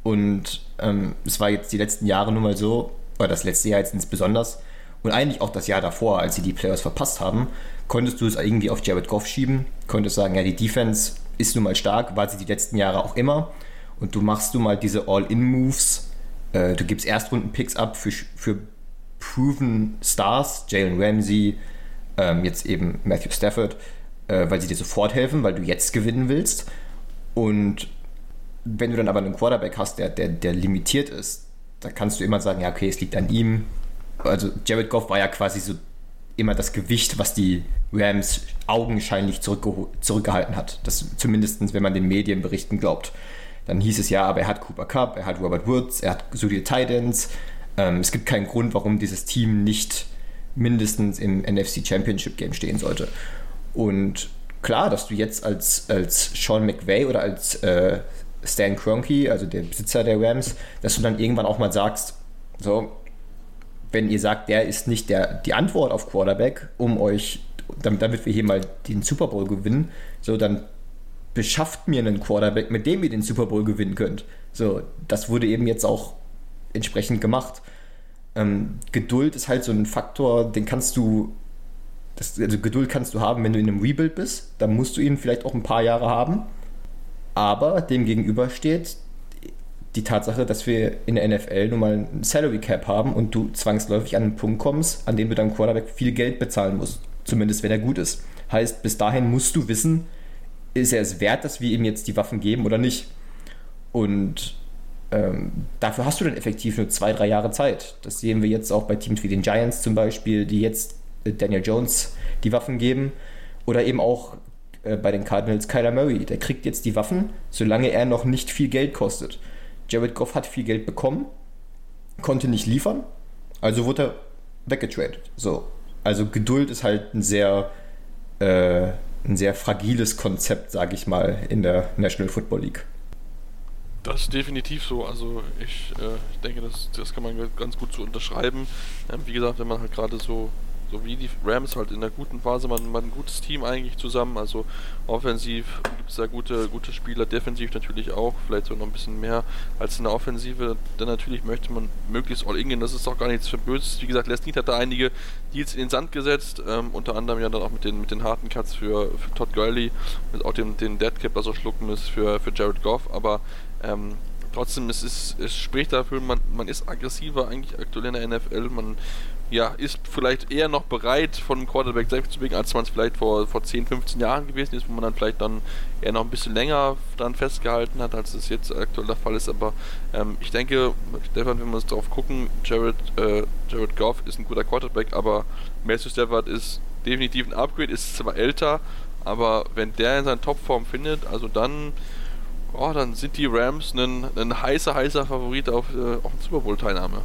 Und ähm, es war jetzt die letzten Jahre nun mal so, oder das letzte Jahr jetzt insbesondere, und eigentlich auch das Jahr davor, als sie die Playoffs verpasst haben, konntest du es irgendwie auf Jared Goff schieben, konntest sagen, ja, die Defense ist nun mal stark, war sie die letzten Jahre auch immer. Und du machst du mal diese All-In-Moves, äh, du gibst Erstrunden-Picks ab für, für proven Stars, Jalen Ramsey, ähm, jetzt eben Matthew Stafford, äh, weil sie dir sofort helfen, weil du jetzt gewinnen willst. Und wenn du dann aber einen Quarterback hast, der, der, der limitiert ist, da kannst du immer sagen, ja, okay, es liegt an ihm. Also Jared Goff war ja quasi so immer das Gewicht, was die Rams augenscheinlich zurückgehalten hat. Das zumindest, wenn man den Medienberichten glaubt. Dann hieß es ja, aber er hat Cooper Cup, er hat Robert Woods, er hat solide Titans. Ähm, es gibt keinen Grund, warum dieses Team nicht mindestens im NFC Championship Game stehen sollte. Und klar, dass du jetzt als, als Sean McVay oder als äh, Stan Kroenke, also der Besitzer der Rams, dass du dann irgendwann auch mal sagst, so, wenn ihr sagt, der ist nicht der, die Antwort auf Quarterback, um euch, damit, damit wir hier mal den Super Bowl gewinnen, so, dann beschafft mir einen Quarterback, mit dem ihr den Super Bowl gewinnen könnt. So, das wurde eben jetzt auch entsprechend gemacht. Ähm, Geduld ist halt so ein Faktor, den kannst du, das, also Geduld kannst du haben, wenn du in einem Rebuild bist. Dann musst du ihn vielleicht auch ein paar Jahre haben. Aber dem gegenüber steht die Tatsache, dass wir in der NFL nun mal ein Salary Cap haben und du zwangsläufig an einen Punkt kommst, an dem du deinem Quarterback viel Geld bezahlen musst. Zumindest wenn er gut ist. Heißt, bis dahin musst du wissen, ist er es wert, dass wir ihm jetzt die Waffen geben oder nicht? Und ähm, dafür hast du dann effektiv nur zwei, drei Jahre Zeit. Das sehen wir jetzt auch bei Teams wie den Giants zum Beispiel, die jetzt äh, Daniel Jones die Waffen geben. Oder eben auch äh, bei den Cardinals Kyler Murray. Der kriegt jetzt die Waffen, solange er noch nicht viel Geld kostet. Jared Goff hat viel Geld bekommen, konnte nicht liefern, also wurde er weggetradet. So. Also Geduld ist halt ein sehr äh, ein sehr fragiles Konzept, sage ich mal, in der National Football League. Das ist definitiv so. Also ich, äh, denke, das, das kann man ganz gut so unterschreiben. Ähm, wie gesagt, wenn man halt gerade so so wie die Rams halt in der guten Phase, man, man ein gutes Team eigentlich zusammen, also offensiv gibt es da gute, gute Spieler, defensiv natürlich auch, vielleicht so noch ein bisschen mehr als in der Offensive, denn natürlich möchte man möglichst all in gehen, das ist auch gar nichts für Böses, wie gesagt, Leslie hat da einige Deals in den Sand gesetzt, ähm, unter anderem ja dann auch mit den, mit den harten Cuts für, für Todd Gurley, mit auch dem, den Deadcap, das er schlucken ist für, für Jared Goff, aber ähm, trotzdem, es, ist, es spricht dafür, man, man ist aggressiver eigentlich aktuell in der NFL, man ja, ist vielleicht eher noch bereit, von einem Quarterback selbst zu bewegen, als man es vielleicht vor, vor 10, 15 Jahren gewesen ist, wo man dann vielleicht dann eher noch ein bisschen länger dran festgehalten hat, als es jetzt aktuell der Fall ist. Aber ähm, ich denke, Stefan, wenn wir uns darauf gucken, Jared, äh, Jared Goff ist ein guter Quarterback, aber Matthew Stafford ist definitiv ein Upgrade, ist zwar älter, aber wenn der in seiner Topform findet, also dann, oh, dann sind die Rams ein, ein heißer, heißer Favorit auf, äh, auf Super Bowl-Teilnahme.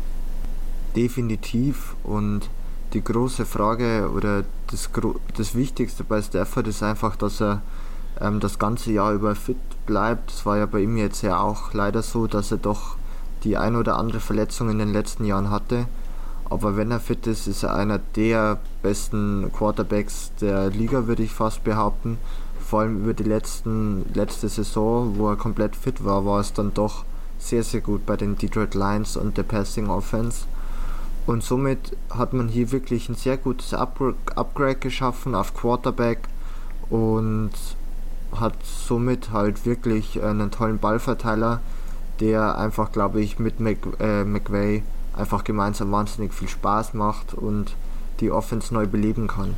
Definitiv und die große Frage oder das, das Wichtigste bei Stafford ist einfach, dass er ähm, das ganze Jahr über fit bleibt. Es war ja bei ihm jetzt ja auch leider so, dass er doch die ein oder andere Verletzung in den letzten Jahren hatte. Aber wenn er fit ist, ist er einer der besten Quarterbacks der Liga, würde ich fast behaupten. Vor allem über die letzten, letzte Saison, wo er komplett fit war, war es dann doch sehr, sehr gut bei den Detroit Lions und der Passing Offense. Und somit hat man hier wirklich ein sehr gutes Upgrade geschaffen auf Quarterback und hat somit halt wirklich einen tollen Ballverteiler, der einfach, glaube ich, mit Mc, äh, McVay einfach gemeinsam wahnsinnig viel Spaß macht und die Offense neu beleben kann.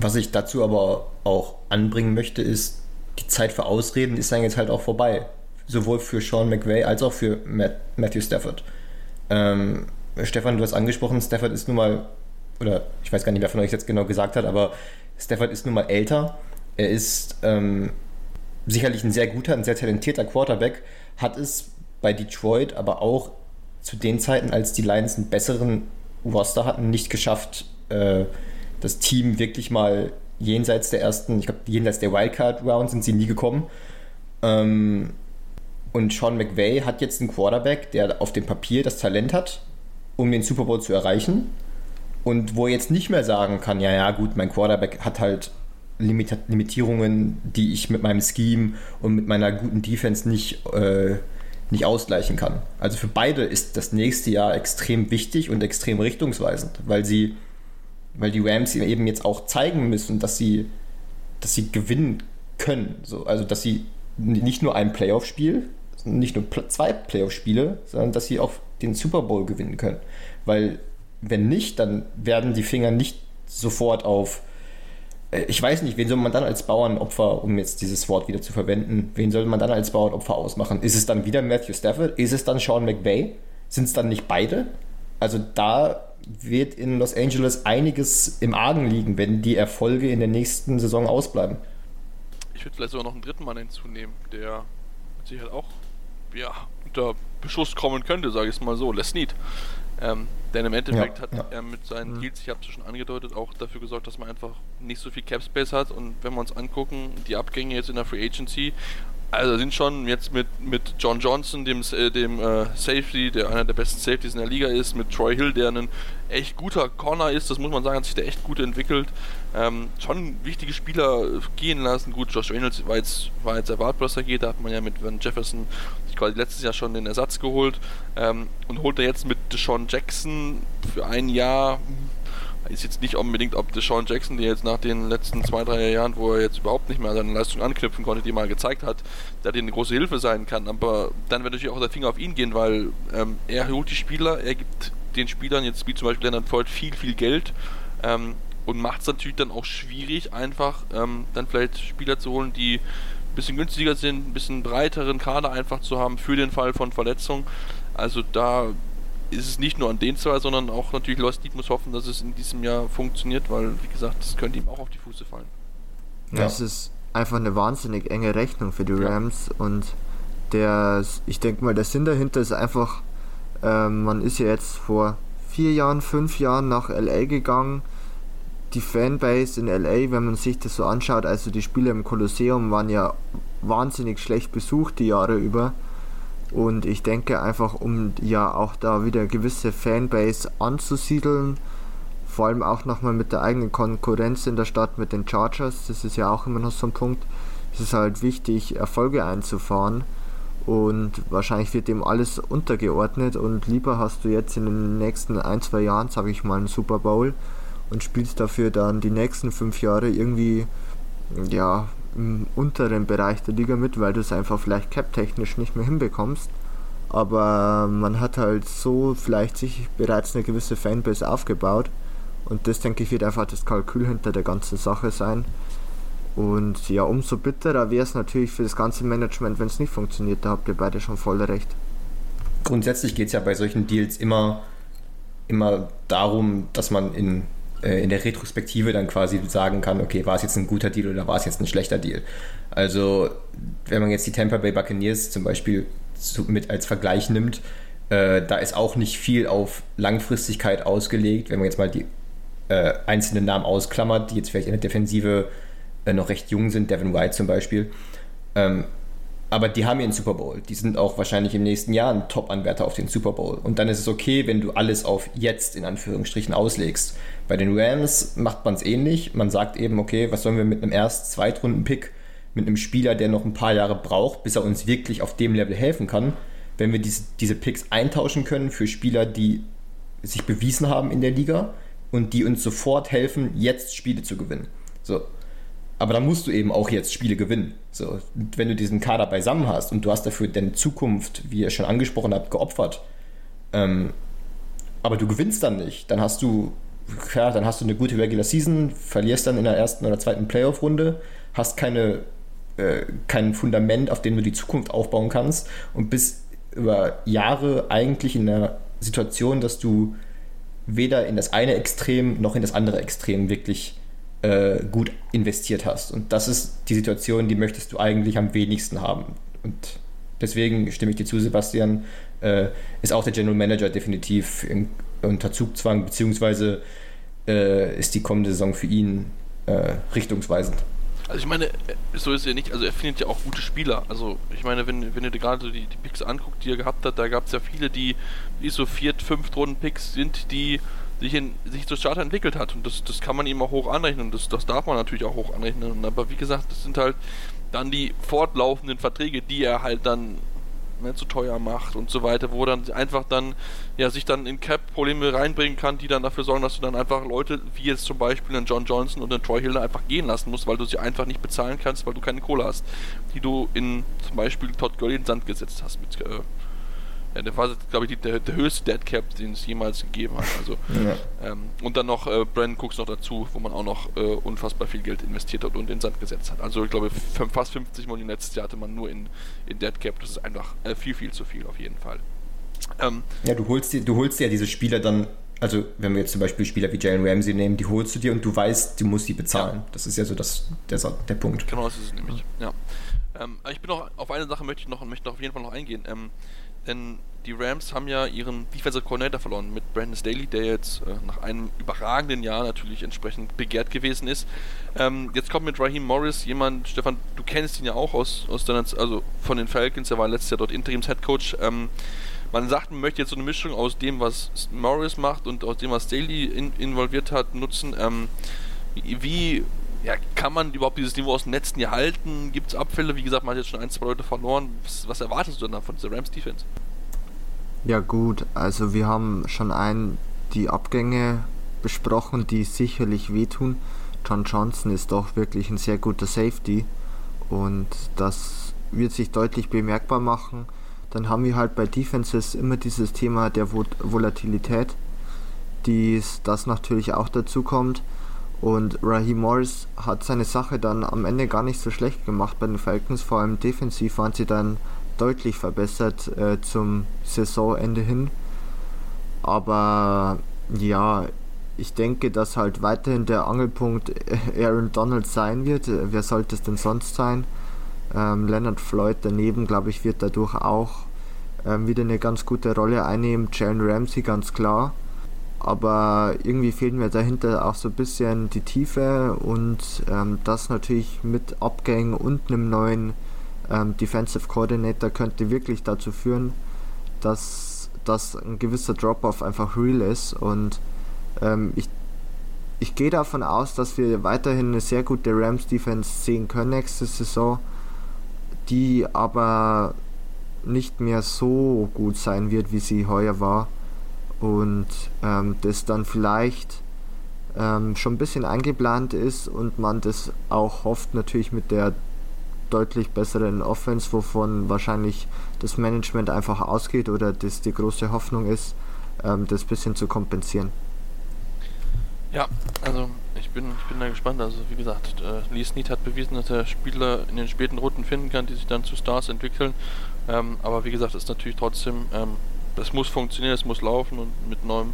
Was ich dazu aber auch anbringen möchte, ist, die Zeit für Ausreden ist dann jetzt halt auch vorbei. Sowohl für Sean McVay als auch für Matt, Matthew Stafford. Ähm, Stefan, du hast angesprochen, Stafford ist nun mal, oder ich weiß gar nicht, wer von euch jetzt genau gesagt hat, aber Stafford ist nun mal älter. Er ist ähm, sicherlich ein sehr guter, ein sehr talentierter Quarterback, hat es bei Detroit aber auch zu den Zeiten, als die Lions einen besseren Roster hatten, nicht geschafft, äh, das Team wirklich mal jenseits der ersten, ich glaube, jenseits der Wildcard-Round sind sie nie gekommen. Ähm, und Sean McVay hat jetzt einen Quarterback, der auf dem Papier das Talent hat, um den Super Bowl zu erreichen. Und wo er jetzt nicht mehr sagen kann, ja, ja, gut, mein Quarterback hat halt Limit Limitierungen, die ich mit meinem Scheme und mit meiner guten Defense nicht äh, nicht ausgleichen kann. Also für beide ist das nächste Jahr extrem wichtig und extrem richtungsweisend, weil sie, weil die Rams eben jetzt auch zeigen müssen, dass sie, dass sie gewinnen können. So, also dass sie nicht nur ein Playoff-Spiel, nicht nur zwei Playoff-Spiele, sondern dass sie auch den Super Bowl gewinnen können. Weil wenn nicht, dann werden die Finger nicht sofort auf äh, ich weiß nicht, wen soll man dann als Bauernopfer, um jetzt dieses Wort wieder zu verwenden, wen soll man dann als Bauernopfer ausmachen? Ist es dann wieder Matthew Stafford? Ist es dann Sean McVay? Sind es dann nicht beide? Also da wird in Los Angeles einiges im Argen liegen, wenn die Erfolge in der nächsten Saison ausbleiben. Ich würde vielleicht sogar noch einen dritten Mann hinzunehmen, der sich halt auch ja, unter Beschuss kommen könnte, sage ich es mal so, Les Need. Ähm, denn im Endeffekt ja, hat ja. er mit seinen mhm. Deals, ich habe es schon angedeutet, auch dafür gesorgt, dass man einfach nicht so viel Cap Space hat. Und wenn wir uns angucken, die Abgänge jetzt in der Free Agency, also sind schon jetzt mit, mit John Johnson, dem, äh, dem äh, Safety, der einer der besten Safeties in der Liga ist, mit Troy Hill, der ein echt guter Corner ist, das muss man sagen, hat sich der echt gut entwickelt. Ähm, schon wichtige Spieler gehen lassen. Gut, Josh Reynolds war jetzt, war jetzt erwartbar, dass er geht. Da hat man ja mit Van Jefferson quasi letztes Jahr schon den Ersatz geholt ähm, und holt er jetzt mit Deshaun Jackson für ein Jahr ist jetzt nicht unbedingt, ob Deshaun Jackson, der jetzt nach den letzten zwei, drei Jahren, wo er jetzt überhaupt nicht mehr an seine Leistung anknüpfen konnte, die mal gezeigt hat, da dir eine große Hilfe sein kann. Aber dann wird natürlich auch der Finger auf ihn gehen, weil ähm, er holt die Spieler, er gibt den Spielern jetzt wie zum Beispiel Leonard Floyd viel, viel Geld ähm, und macht es natürlich dann auch schwierig, einfach ähm, dann vielleicht Spieler zu holen, die ein bisschen günstiger sind, ein bisschen breiteren Kader einfach zu haben für den Fall von Verletzung. Also da ist es nicht nur an den zwei, sondern auch natürlich Lost Deep muss hoffen, dass es in diesem Jahr funktioniert, weil, wie gesagt, das könnte ihm auch auf die Füße fallen. Ja, es ist einfach eine wahnsinnig enge Rechnung für die Rams ja. und der, ich denke mal, der Sinn dahinter ist einfach, äh, man ist ja jetzt vor vier Jahren, fünf Jahren nach LA gegangen. Die Fanbase in LA, wenn man sich das so anschaut, also die Spiele im Kolosseum waren ja wahnsinnig schlecht besucht die Jahre über. Und ich denke einfach, um ja auch da wieder gewisse Fanbase anzusiedeln, vor allem auch nochmal mit der eigenen Konkurrenz in der Stadt mit den Chargers, das ist ja auch immer noch so ein Punkt, es ist halt wichtig, Erfolge einzufahren und wahrscheinlich wird dem alles untergeordnet und lieber hast du jetzt in den nächsten ein, zwei Jahren, sage ich mal, einen Super Bowl und spielst dafür dann die nächsten fünf Jahre irgendwie ja, im unteren Bereich der Liga mit, weil du es einfach vielleicht cap-technisch nicht mehr hinbekommst. Aber man hat halt so vielleicht sich bereits eine gewisse Fanbase aufgebaut. Und das, denke ich, wird einfach das Kalkül hinter der ganzen Sache sein. Und ja, umso bitterer wäre es natürlich für das ganze Management, wenn es nicht funktioniert. Da habt ihr beide schon voll recht. Grundsätzlich geht es ja bei solchen Deals immer, immer darum, dass man in in der Retrospektive dann quasi sagen kann, okay, war es jetzt ein guter Deal oder war es jetzt ein schlechter Deal. Also wenn man jetzt die Tampa Bay Buccaneers zum Beispiel mit als Vergleich nimmt, äh, da ist auch nicht viel auf Langfristigkeit ausgelegt, wenn man jetzt mal die äh, einzelnen Namen ausklammert, die jetzt vielleicht in der Defensive äh, noch recht jung sind, Devin White zum Beispiel. Ähm, aber die haben ihren Super Bowl. Die sind auch wahrscheinlich im nächsten Jahr ein Top-Anwärter auf den Super Bowl. Und dann ist es okay, wenn du alles auf jetzt in Anführungsstrichen auslegst. Bei den Rams macht man es ähnlich. Man sagt eben, okay, was sollen wir mit einem Erst-, Zweitrunden-Pick, mit einem Spieler, der noch ein paar Jahre braucht, bis er uns wirklich auf dem Level helfen kann, wenn wir diese, diese Picks eintauschen können für Spieler, die sich bewiesen haben in der Liga und die uns sofort helfen, jetzt Spiele zu gewinnen. So. Aber dann musst du eben auch jetzt Spiele gewinnen. So, wenn du diesen Kader beisammen hast und du hast dafür deine Zukunft, wie ihr schon angesprochen habt, geopfert, ähm, aber du gewinnst dann nicht, dann hast du, klar, dann hast du eine gute Regular Season, verlierst dann in der ersten oder zweiten Playoff-Runde, hast keine, äh, kein Fundament, auf dem du die Zukunft aufbauen kannst und bist über Jahre eigentlich in der Situation, dass du weder in das eine Extrem noch in das andere Extrem wirklich äh, gut investiert hast. Und das ist die Situation, die möchtest du eigentlich am wenigsten haben. Und deswegen stimme ich dir zu, Sebastian, äh, ist auch der General Manager definitiv in, unter Zugzwang, beziehungsweise äh, ist die kommende Saison für ihn äh, richtungsweisend. Also ich meine, so ist er nicht, also er findet ja auch gute Spieler. Also ich meine, wenn, wenn dir gerade die, die Picks anguckt, die er gehabt hat, da gab es ja viele, die, die so viert, fünf Runden Picks sind, die sich, in, sich zur Starter entwickelt hat. Und das, das kann man ihm auch hoch anrechnen. Das, das darf man natürlich auch hoch anrechnen. Aber wie gesagt, das sind halt dann die fortlaufenden Verträge, die er halt dann ne, zu teuer macht und so weiter, wo dann einfach dann ja sich dann in Cap-Probleme reinbringen kann, die dann dafür sorgen, dass du dann einfach Leute wie jetzt zum Beispiel einen John Johnson und einen Troy Hill einfach gehen lassen musst, weil du sie einfach nicht bezahlen kannst, weil du keine Kohle hast, die du in zum Beispiel Todd Gurley in den Sand gesetzt hast mit äh, ja, der war, glaube ich, der, der höchste Dead Cap, den es jemals gegeben hat. Also, ja. ähm, und dann noch äh, Brandon Cooks noch dazu, wo man auch noch äh, unfassbar viel Geld investiert hat und in Sand gesetzt hat. Also ich glaube, fast 50 Millionen letztes Jahr hatte man nur in, in Dead Cap. Das ist einfach äh, viel, viel zu viel auf jeden Fall. Ähm, ja, du holst, dir, du holst dir ja diese Spieler dann also wenn wir jetzt zum Beispiel Spieler wie Jalen Ramsey nehmen, die holst du dir und du weißt, du musst die bezahlen. Ja. Das ist ja so das, der, der Punkt. Genau, das ist es nämlich. Ja. Ähm, ich bin noch auf eine Sache möchte ich noch möchte noch auf jeden Fall noch eingehen. Ähm, denn die Rams haben ja ihren Defensive Coordinator verloren mit Brandon Staley, der jetzt äh, nach einem überragenden Jahr natürlich entsprechend begehrt gewesen ist. Ähm, jetzt kommt mit Raheem Morris jemand, Stefan, du kennst ihn ja auch aus, aus deiner, also von den Falcons, er war letztes Jahr dort Interims Head Coach. Ähm, man sagt, man möchte jetzt so eine Mischung aus dem, was Morris macht und aus dem, was Staley in, involviert hat, nutzen. Ähm, wie ja, kann man überhaupt dieses Niveau aus dem letzten Jahr halten? Gibt es Abfälle? Wie gesagt, man hat jetzt schon ein, zwei Leute verloren. Was, was erwartest du denn von dieser Rams Defense? Ja gut, also wir haben schon ein die Abgänge besprochen, die sicherlich wehtun. John Johnson ist doch wirklich ein sehr guter Safety und das wird sich deutlich bemerkbar machen. Dann haben wir halt bei Defenses immer dieses Thema der Volatilität, dies, das natürlich auch dazu kommt. Und Raheem Morris hat seine Sache dann am Ende gar nicht so schlecht gemacht bei den Falcons. Vor allem defensiv waren sie dann deutlich verbessert äh, zum Saisonende hin. Aber ja, ich denke, dass halt weiterhin der Angelpunkt Aaron Donald sein wird. Wer sollte es denn sonst sein? Ähm, Leonard Floyd daneben, glaube ich, wird dadurch auch ähm, wieder eine ganz gute Rolle einnehmen. Jalen Ramsey ganz klar aber irgendwie fehlt mir dahinter auch so ein bisschen die Tiefe und ähm, das natürlich mit Abgängen und einem neuen ähm, Defensive Coordinator könnte wirklich dazu führen, dass, dass ein gewisser Drop-off einfach real ist und ähm, ich, ich gehe davon aus, dass wir weiterhin eine sehr gute Rams Defense sehen können nächste Saison, die aber nicht mehr so gut sein wird, wie sie heuer war und ähm, das dann vielleicht ähm, schon ein bisschen eingeplant ist und man das auch hofft natürlich mit der deutlich besseren Offense, wovon wahrscheinlich das Management einfach ausgeht oder das die große Hoffnung ist, ähm, das bisschen zu kompensieren. Ja, also ich bin, ich bin da gespannt. Also wie gesagt, äh, Lee Snead hat bewiesen, dass er Spieler in den späten Runden finden kann, die sich dann zu Stars entwickeln. Ähm, aber wie gesagt, ist natürlich trotzdem ähm, das muss funktionieren, es muss laufen und mit neuem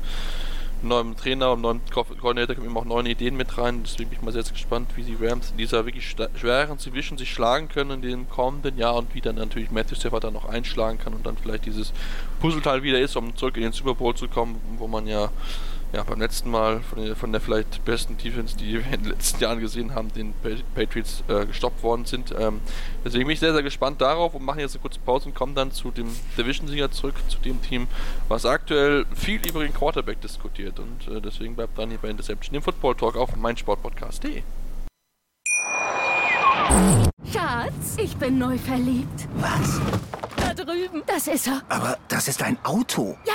neuem Trainer, einem neuen Koordinator kommen eben auch neue Ideen mit rein. Deswegen bin ich mal sehr gespannt, wie die Rams in dieser wirklich schweren Division sich schlagen können in dem kommenden Jahr und wie dann natürlich Matthew Stafford da noch einschlagen kann und dann vielleicht dieses Puzzleteil wieder ist, um zurück in den Super Bowl zu kommen, wo man ja ja, beim letzten Mal von der, von der vielleicht besten Defense, die wir in den letzten Jahren gesehen haben, den Patriots äh, gestoppt worden sind. Ähm, deswegen bin ich sehr, sehr gespannt darauf und machen jetzt eine kurze Pause und kommen dann zu dem Division-Sieger zurück, zu dem Team, was aktuell viel über den Quarterback diskutiert. Und äh, deswegen bleibt dran hier bei Interception, dem Football Talk auf meinsportpodcast.de. Schatz, ich bin neu verliebt. Was? Da drüben. Das ist er. Aber das ist ein Auto. Ja,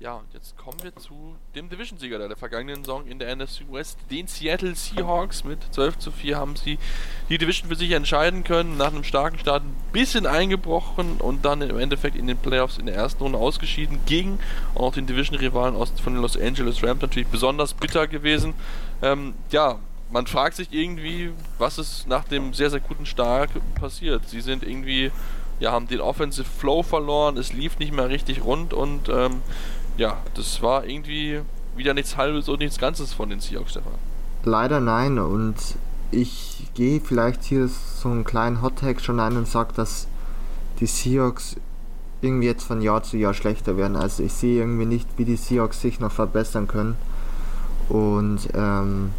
Ja, und jetzt kommen wir zu dem Division-Sieger der vergangenen Saison in der NFC West, den Seattle Seahawks. Mit 12 zu 4 haben sie die Division für sich entscheiden können. Nach einem starken Start ein bisschen eingebrochen und dann im Endeffekt in den Playoffs in der ersten Runde ausgeschieden. Gegen auch den Division-Rivalen von den Los Angeles Rams natürlich besonders bitter gewesen. Ähm, ja, man fragt sich irgendwie, was ist nach dem sehr, sehr guten Start passiert. Sie sind irgendwie, ja, haben den Offensive Flow verloren, es lief nicht mehr richtig rund und ähm, ja, das war irgendwie wieder nichts Halbes und nichts Ganzes von den Seahawks, Stefan. Leider nein und ich gehe vielleicht hier so einen kleinen Hot-Tag schon ein und sage, dass die Seahawks irgendwie jetzt von Jahr zu Jahr schlechter werden. Also ich sehe irgendwie nicht, wie die Seahawks sich noch verbessern können. Und ähm,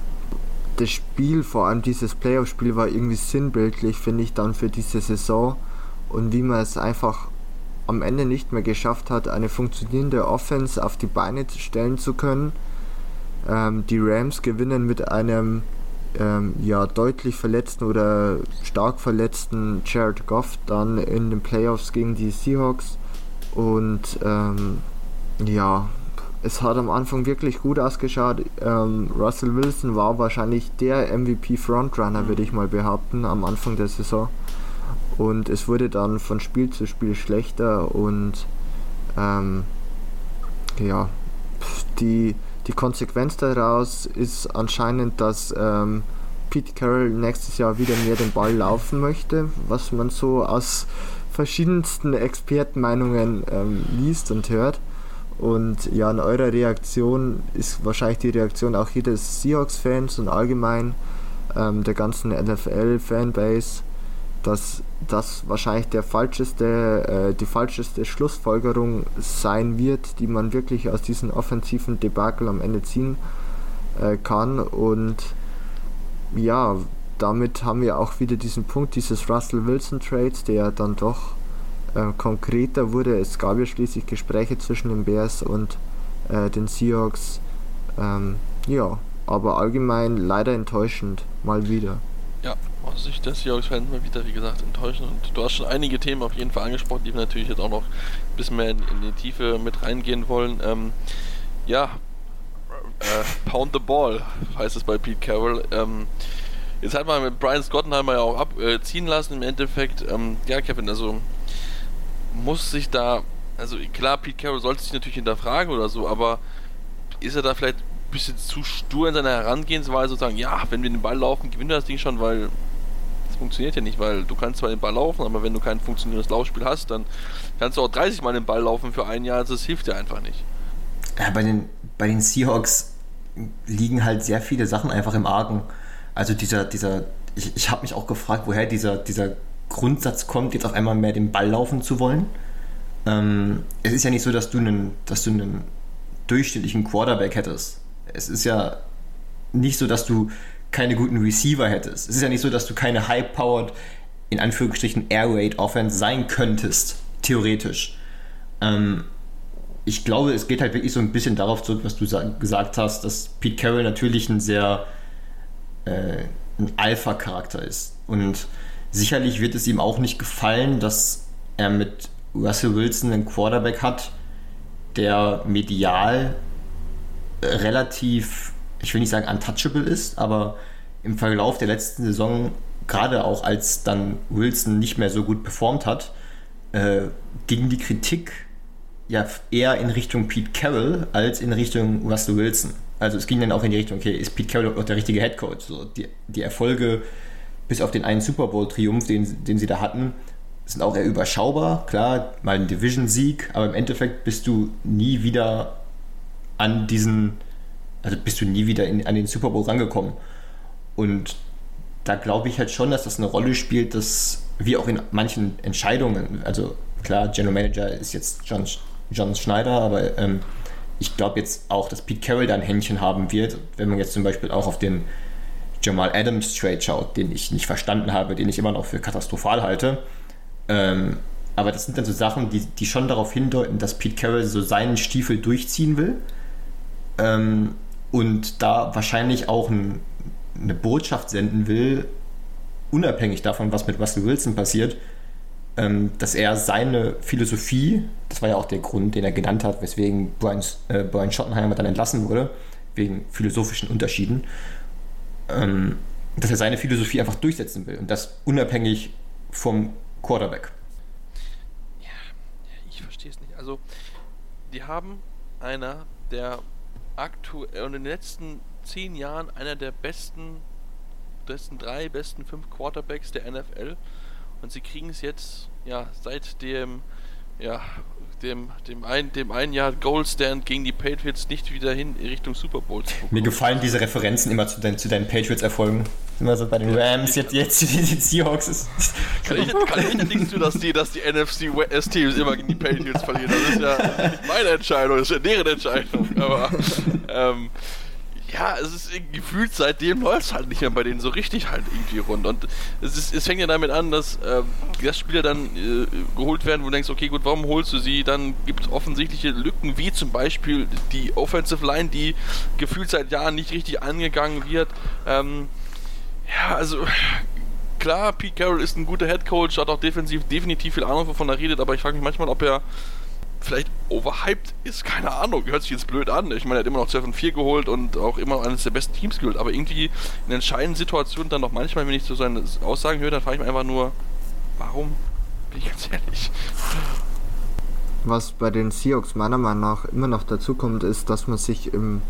das Spiel, vor allem dieses Playoff-Spiel, war irgendwie sinnbildlich, finde ich, dann für diese Saison. Und wie man es einfach am Ende nicht mehr geschafft hat, eine funktionierende Offense auf die Beine stellen zu können. Ähm, die Rams gewinnen mit einem ähm, ja, deutlich verletzten oder stark verletzten Jared Goff dann in den Playoffs gegen die Seahawks. Und ähm, ja, es hat am Anfang wirklich gut ausgeschaut. Ähm, Russell Wilson war wahrscheinlich der MVP Frontrunner, würde ich mal behaupten, am Anfang der Saison. Und es wurde dann von Spiel zu Spiel schlechter und ähm, ja, die, die Konsequenz daraus ist anscheinend, dass ähm, Pete Carroll nächstes Jahr wieder mehr den Ball laufen möchte, was man so aus verschiedensten Expertenmeinungen ähm, liest und hört. Und ja, in eurer Reaktion ist wahrscheinlich die Reaktion auch jedes Seahawks-Fans und allgemein ähm, der ganzen NFL-Fanbase, dass das wahrscheinlich der falscheste, äh, die falscheste Schlussfolgerung sein wird, die man wirklich aus diesem offensiven Debakel am Ende ziehen äh, kann. Und ja, damit haben wir auch wieder diesen Punkt dieses Russell Wilson Trades, der dann doch äh, konkreter wurde. Es gab ja schließlich Gespräche zwischen den Bears und äh, den Seahawks. Ähm, ja, aber allgemein leider enttäuschend, mal wieder. Ja, aus Sicht des Seahawks-Fans mal wieder, wie gesagt, enttäuschend. Und du hast schon einige Themen auf jeden Fall angesprochen, die wir natürlich jetzt auch noch ein bisschen mehr in, in die Tiefe mit reingehen wollen. Ähm, ja, äh, Pound the Ball heißt es bei Pete Carroll. Ähm, jetzt hat man mit Brian Scottenheimer ja auch abziehen äh, lassen im Endeffekt. Ähm, ja, Kevin, also muss sich da, also klar, Pete Carroll sollte sich natürlich hinterfragen oder so, aber ist er da vielleicht bisschen zu stur in seiner Herangehensweise und sagen, ja, wenn wir den Ball laufen, gewinnen wir das Ding schon, weil funktioniert ja nicht, weil du kannst zwar den Ball laufen, aber wenn du kein funktionierendes Laufspiel hast, dann kannst du auch 30 Mal den Ball laufen für ein Jahr, also das hilft dir einfach nicht. Ja, bei den, bei den Seahawks liegen halt sehr viele Sachen einfach im Argen. Also dieser, dieser, ich, ich habe mich auch gefragt, woher dieser, dieser Grundsatz kommt, jetzt auf einmal mehr den Ball laufen zu wollen. Ähm, es ist ja nicht so, dass du einen, dass du einen durchschnittlichen Quarterback hättest. Es ist ja nicht so, dass du keine guten Receiver hättest. Es ist ja nicht so, dass du keine high-powered, in Anführungsstrichen, Air Raid Offense sein könntest, theoretisch. Ähm, ich glaube, es geht halt wirklich so ein bisschen darauf zurück, was du gesagt hast, dass Pete Carroll natürlich ein sehr äh, ein Alpha-Charakter ist. Und sicherlich wird es ihm auch nicht gefallen, dass er mit Russell Wilson einen Quarterback hat, der medial äh, relativ, ich will nicht sagen untouchable ist, aber im Verlauf der letzten Saison, gerade auch als dann Wilson nicht mehr so gut performt hat, äh, ging die Kritik ja eher in Richtung Pete Carroll als in Richtung Russell Wilson. Also es ging dann auch in die Richtung, okay, ist Pete Carroll auch der richtige Head Coach? So, die, die Erfolge bis auf den einen Super Bowl-Triumph, den, den sie da hatten, sind auch eher überschaubar. Klar, mal ein Division-Sieg, aber im Endeffekt bist du nie wieder an diesen, also bist du nie wieder in, an den Super Bowl rangekommen. Und da glaube ich halt schon, dass das eine Rolle spielt, dass wie auch in manchen Entscheidungen, also klar, General Manager ist jetzt John, John Schneider, aber ähm, ich glaube jetzt auch, dass Pete Carroll da ein Händchen haben wird, wenn man jetzt zum Beispiel auch auf den Jamal Adams Trade schaut, den ich nicht verstanden habe, den ich immer noch für katastrophal halte. Ähm, aber das sind dann so Sachen, die, die schon darauf hindeuten, dass Pete Carroll so seinen Stiefel durchziehen will ähm, und da wahrscheinlich auch ein, eine Botschaft senden will, unabhängig davon, was mit Russell Wilson passiert, ähm, dass er seine Philosophie, das war ja auch der Grund, den er genannt hat, weswegen Brian, äh, Brian Schottenheimer dann entlassen wurde, wegen philosophischen Unterschieden, ähm, dass er seine Philosophie einfach durchsetzen will und das unabhängig vom Quarterback. Ja, ich verstehe es nicht. Also, die haben einer der aktuell in den letzten zehn Jahren einer der besten, besten drei, besten fünf Quarterbacks der NFL und sie kriegen es jetzt ja seit dem ja dem, dem, ein, dem einen Jahr Goldstand gegen die Patriots nicht wieder hin in Richtung Super Bowl zu Mir gefallen diese Referenzen immer zu, dein, zu deinen Patriots-Erfolgen. Immer so bei den Rams, jetzt, jetzt die, die Seahawks. Ist kann, ich, kann ich nichts tun, dass die, dass die NFC West Teams immer gegen die Patriots verlieren. Das ist ja nicht meine Entscheidung, das ist ja deren Entscheidung. Aber ähm, ja, es ist gefühlt seitdem läuft es halt nicht mehr bei denen so richtig halt irgendwie rund. Und es, ist, es fängt ja damit an, dass äh, Gastspieler dann äh, geholt werden, wo du denkst, okay, gut, warum holst du sie? Dann gibt es offensichtliche Lücken, wie zum Beispiel die Offensive Line, die gefühlt seit Jahren nicht richtig angegangen wird. Ähm, ja, also klar, Pete Carroll ist ein guter Head Coach, hat auch defensiv definitiv viel Ahnung, wovon er redet, aber ich frage mich manchmal, ob er vielleicht overhyped ist, keine Ahnung, hört sich jetzt blöd an. Ich meine, er hat immer noch 12 und 4 geholt und auch immer eines der besten Teams geholt, aber irgendwie in entscheidenden Situationen dann noch manchmal, wenn ich so seine Aussagen höre, dann frage ich mich einfach nur, warum? Bin ich ganz ehrlich. Was bei den Seahawks meiner Meinung nach immer noch dazu kommt, ist, dass man sich im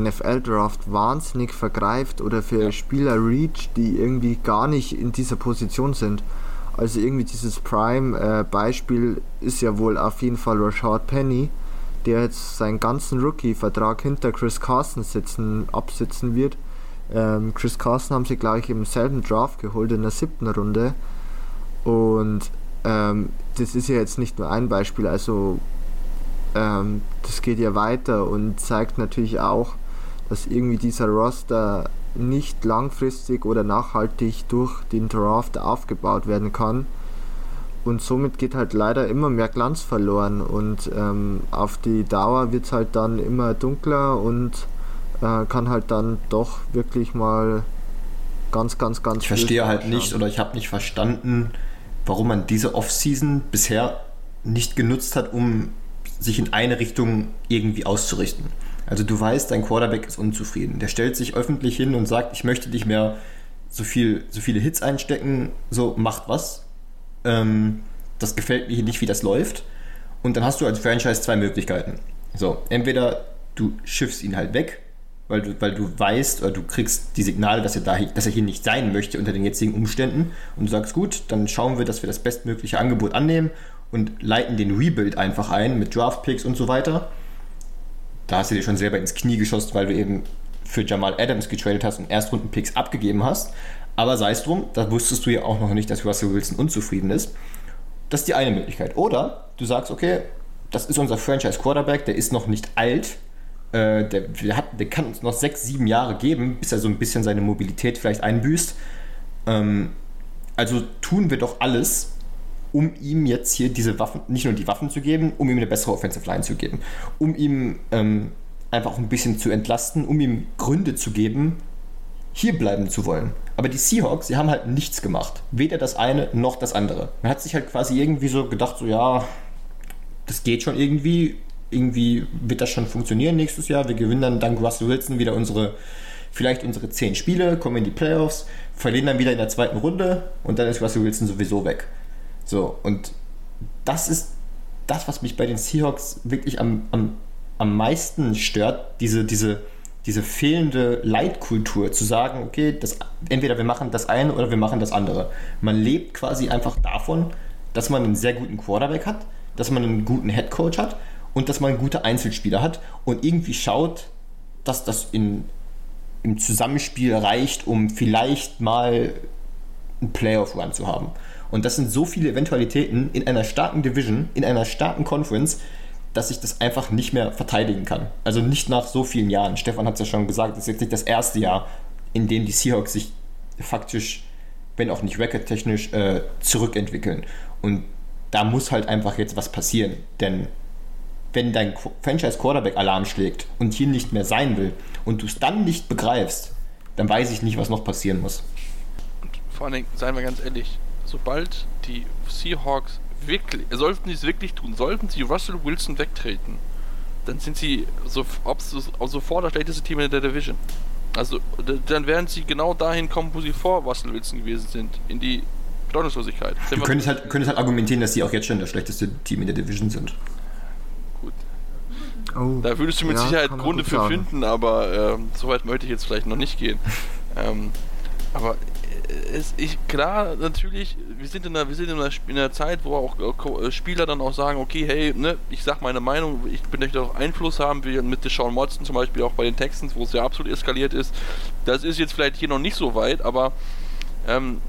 NFL-Draft wahnsinnig vergreift oder für ja. Spieler reach, die irgendwie gar nicht in dieser Position sind. Also irgendwie dieses Prime-Beispiel äh, ist ja wohl auf jeden Fall Rashad Penny, der jetzt seinen ganzen Rookie-Vertrag hinter Chris Carson sitzen, absitzen wird. Ähm, Chris Carson haben sie gleich im selben Draft geholt, in der siebten Runde. Und ähm, das ist ja jetzt nicht nur ein Beispiel, also ähm, das geht ja weiter und zeigt natürlich auch, dass irgendwie dieser Roster nicht langfristig oder nachhaltig durch den Draft aufgebaut werden kann. Und somit geht halt leider immer mehr Glanz verloren und ähm, auf die Dauer wird es halt dann immer dunkler und äh, kann halt dann doch wirklich mal ganz, ganz, ganz. Ich verstehe halt nicht oder ich habe nicht verstanden, warum man diese Offseason bisher nicht genutzt hat, um sich in eine Richtung irgendwie auszurichten. Also du weißt, dein Quarterback ist unzufrieden. Der stellt sich öffentlich hin und sagt, ich möchte nicht mehr so, viel, so viele Hits einstecken, so macht was. Ähm, das gefällt mir nicht, wie das läuft. Und dann hast du als Franchise zwei Möglichkeiten. So, entweder du schiffst ihn halt weg, weil du, weil du weißt oder du kriegst die Signale, dass er, da, dass er hier nicht sein möchte unter den jetzigen Umständen und du sagst, gut, dann schauen wir, dass wir das bestmögliche Angebot annehmen und leiten den Rebuild einfach ein mit Draft-Picks und so weiter da hast du dir schon selber ins Knie geschossen, weil du eben für Jamal Adams getradet hast und Erstrunden-Picks abgegeben hast. Aber sei es drum, da wusstest du ja auch noch nicht, dass Russell Wilson unzufrieden ist. Das ist die eine Möglichkeit. Oder du sagst, okay, das ist unser Franchise-Quarterback, der ist noch nicht alt, äh, der, der, hat, der, kann uns noch sechs, sieben Jahre geben, bis er so ein bisschen seine Mobilität vielleicht einbüßt. Ähm, also tun wir doch alles, um ihm jetzt hier diese Waffen, nicht nur die Waffen zu geben, um ihm eine bessere Offensive Line zu geben, um ihm ähm, einfach ein bisschen zu entlasten, um ihm Gründe zu geben, hier bleiben zu wollen. Aber die Seahawks, sie haben halt nichts gemacht. Weder das eine noch das andere. Man hat sich halt quasi irgendwie so gedacht, so ja, das geht schon irgendwie. Irgendwie wird das schon funktionieren nächstes Jahr. Wir gewinnen dann dank Russell Wilson wieder unsere, vielleicht unsere zehn Spiele, kommen in die Playoffs, verlieren dann wieder in der zweiten Runde und dann ist Russell Wilson sowieso weg. So, und das ist das, was mich bei den Seahawks wirklich am, am, am meisten stört, diese, diese diese fehlende Leitkultur zu sagen, okay, das, entweder wir machen das eine oder wir machen das andere. Man lebt quasi einfach davon, dass man einen sehr guten Quarterback hat, dass man einen guten Headcoach hat und dass man gute Einzelspieler hat und irgendwie schaut, dass das in, im Zusammenspiel reicht, um vielleicht mal einen Playoff-Run zu haben. Und das sind so viele Eventualitäten in einer starken Division, in einer starken Conference, dass ich das einfach nicht mehr verteidigen kann. Also nicht nach so vielen Jahren. Stefan hat es ja schon gesagt, das ist jetzt nicht das erste Jahr, in dem die Seahawks sich faktisch, wenn auch nicht recordtechnisch, äh, zurückentwickeln. Und da muss halt einfach jetzt was passieren. Denn wenn dein Franchise-Quarterback Alarm schlägt und hier nicht mehr sein will und du es dann nicht begreifst, dann weiß ich nicht, was noch passieren muss. Und vor allen Dingen, seien wir ganz ehrlich, sobald die Seahawks wirklich, sollten sie es wirklich tun, sollten sie Russell Wilson wegtreten, dann sind sie so, sofort das schlechteste Team in der Division. Also dann werden sie genau dahin kommen, wo sie vor Russell Wilson gewesen sind, in die Bedeutungslosigkeit. Du könntest halt, könntest halt argumentieren, dass sie auch jetzt schon das schlechteste Team in der Division sind. Gut. Oh, da würdest du mit ja, Sicherheit Gründe für finden, aber ähm, so weit möchte ich jetzt vielleicht noch nicht gehen. ähm, aber es, ich, klar, natürlich, wir sind in einer, wir sind in einer, in einer Zeit, wo auch äh, Spieler dann auch sagen, okay, hey, ne, ich sag meine Meinung, ich möchte auch Einfluss haben, wie mit Deshaun Watson zum Beispiel auch bei den Texans, wo es ja absolut eskaliert ist. Das ist jetzt vielleicht hier noch nicht so weit, aber ähm,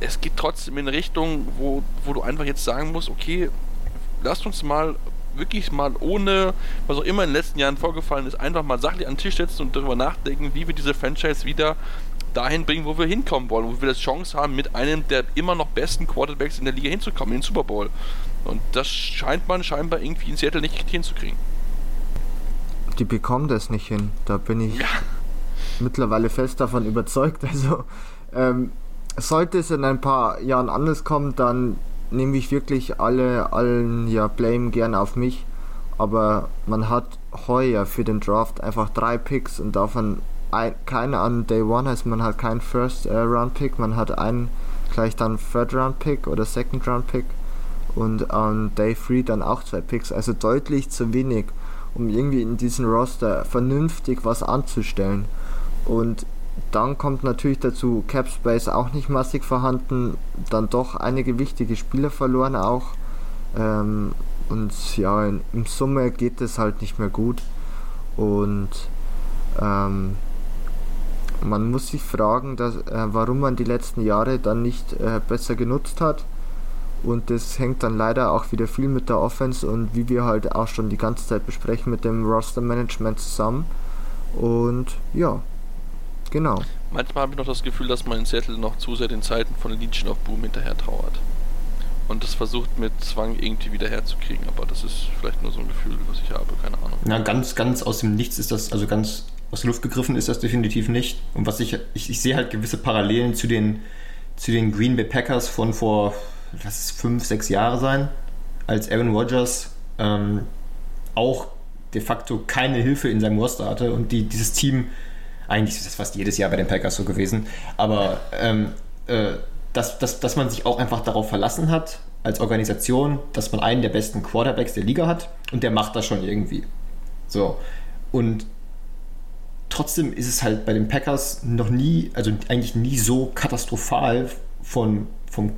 es geht trotzdem in Richtung, wo, wo du einfach jetzt sagen musst, okay, lasst uns mal wirklich mal ohne, was auch immer in den letzten Jahren vorgefallen ist, einfach mal sachlich an den Tisch setzen und darüber nachdenken, wie wir diese Franchise wieder dahin bringen, wo wir hinkommen wollen, wo wir das Chance haben, mit einem der immer noch besten Quarterbacks in der Liga hinzukommen, in den Super Bowl. Und das scheint man scheinbar irgendwie in Seattle nicht hinzukriegen. Die bekommen das nicht hin. Da bin ich ja. mittlerweile fest davon überzeugt. Also ähm, sollte es in ein paar Jahren anders kommen, dann nehme ich wirklich alle allen ja Blame gern auf mich. Aber man hat heuer für den Draft einfach drei Picks und davon ein, keine an Day One, heißt man hat keinen First äh, Round Pick, man hat einen gleich dann Third Round Pick oder Second Round Pick und an Day 3 dann auch zwei Picks, also deutlich zu wenig, um irgendwie in diesem Roster vernünftig was anzustellen. Und dann kommt natürlich dazu Cap Space auch nicht massig vorhanden, dann doch einige wichtige Spieler verloren auch. Ähm, und ja, in, im Summe geht es halt nicht mehr gut. Und ähm, man muss sich fragen, dass, äh, warum man die letzten Jahre dann nicht äh, besser genutzt hat. Und das hängt dann leider auch wieder viel mit der Offense und wie wir halt auch schon die ganze Zeit besprechen mit dem Roster-Management zusammen. Und ja, genau. Manchmal habe ich noch das Gefühl, dass man in Seattle noch zu sehr den Zeiten von Legion of Boom hinterher trauert. Und das versucht mit Zwang irgendwie wieder herzukriegen, aber das ist vielleicht nur so ein Gefühl, was ich habe, keine Ahnung. Na, ganz, ganz aus dem Nichts ist das, also ganz aus der Luft gegriffen ist das definitiv nicht. Und was ich, ich, ich sehe halt gewisse Parallelen zu den, zu den Green Bay Packers von vor, lass es fünf, sechs Jahre sein, als Aaron Rodgers ähm, auch de facto keine Hilfe in seinem Roster hatte und die, dieses Team, eigentlich ist das fast jedes Jahr bei den Packers so gewesen, aber ähm, äh, dass, dass, dass man sich auch einfach darauf verlassen hat, als Organisation, dass man einen der besten Quarterbacks der Liga hat und der macht das schon irgendwie. So. Und trotzdem ist es halt bei den Packers noch nie, also eigentlich nie so katastrophal von, vom,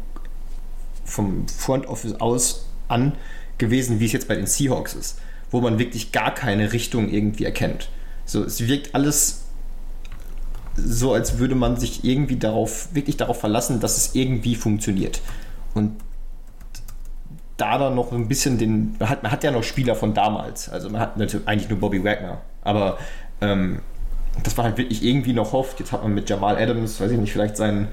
vom Front Office aus an gewesen, wie es jetzt bei den Seahawks ist, wo man wirklich gar keine Richtung irgendwie erkennt. So, es wirkt alles so, als würde man sich irgendwie darauf, wirklich darauf verlassen, dass es irgendwie funktioniert. Und da dann noch ein bisschen den, man hat, man hat ja noch Spieler von damals, also man hat natürlich eigentlich nur Bobby Wagner, aber ähm, das war halt wirklich irgendwie noch hofft. Jetzt hat man mit Jamal Adams, weiß ich nicht, vielleicht seinen,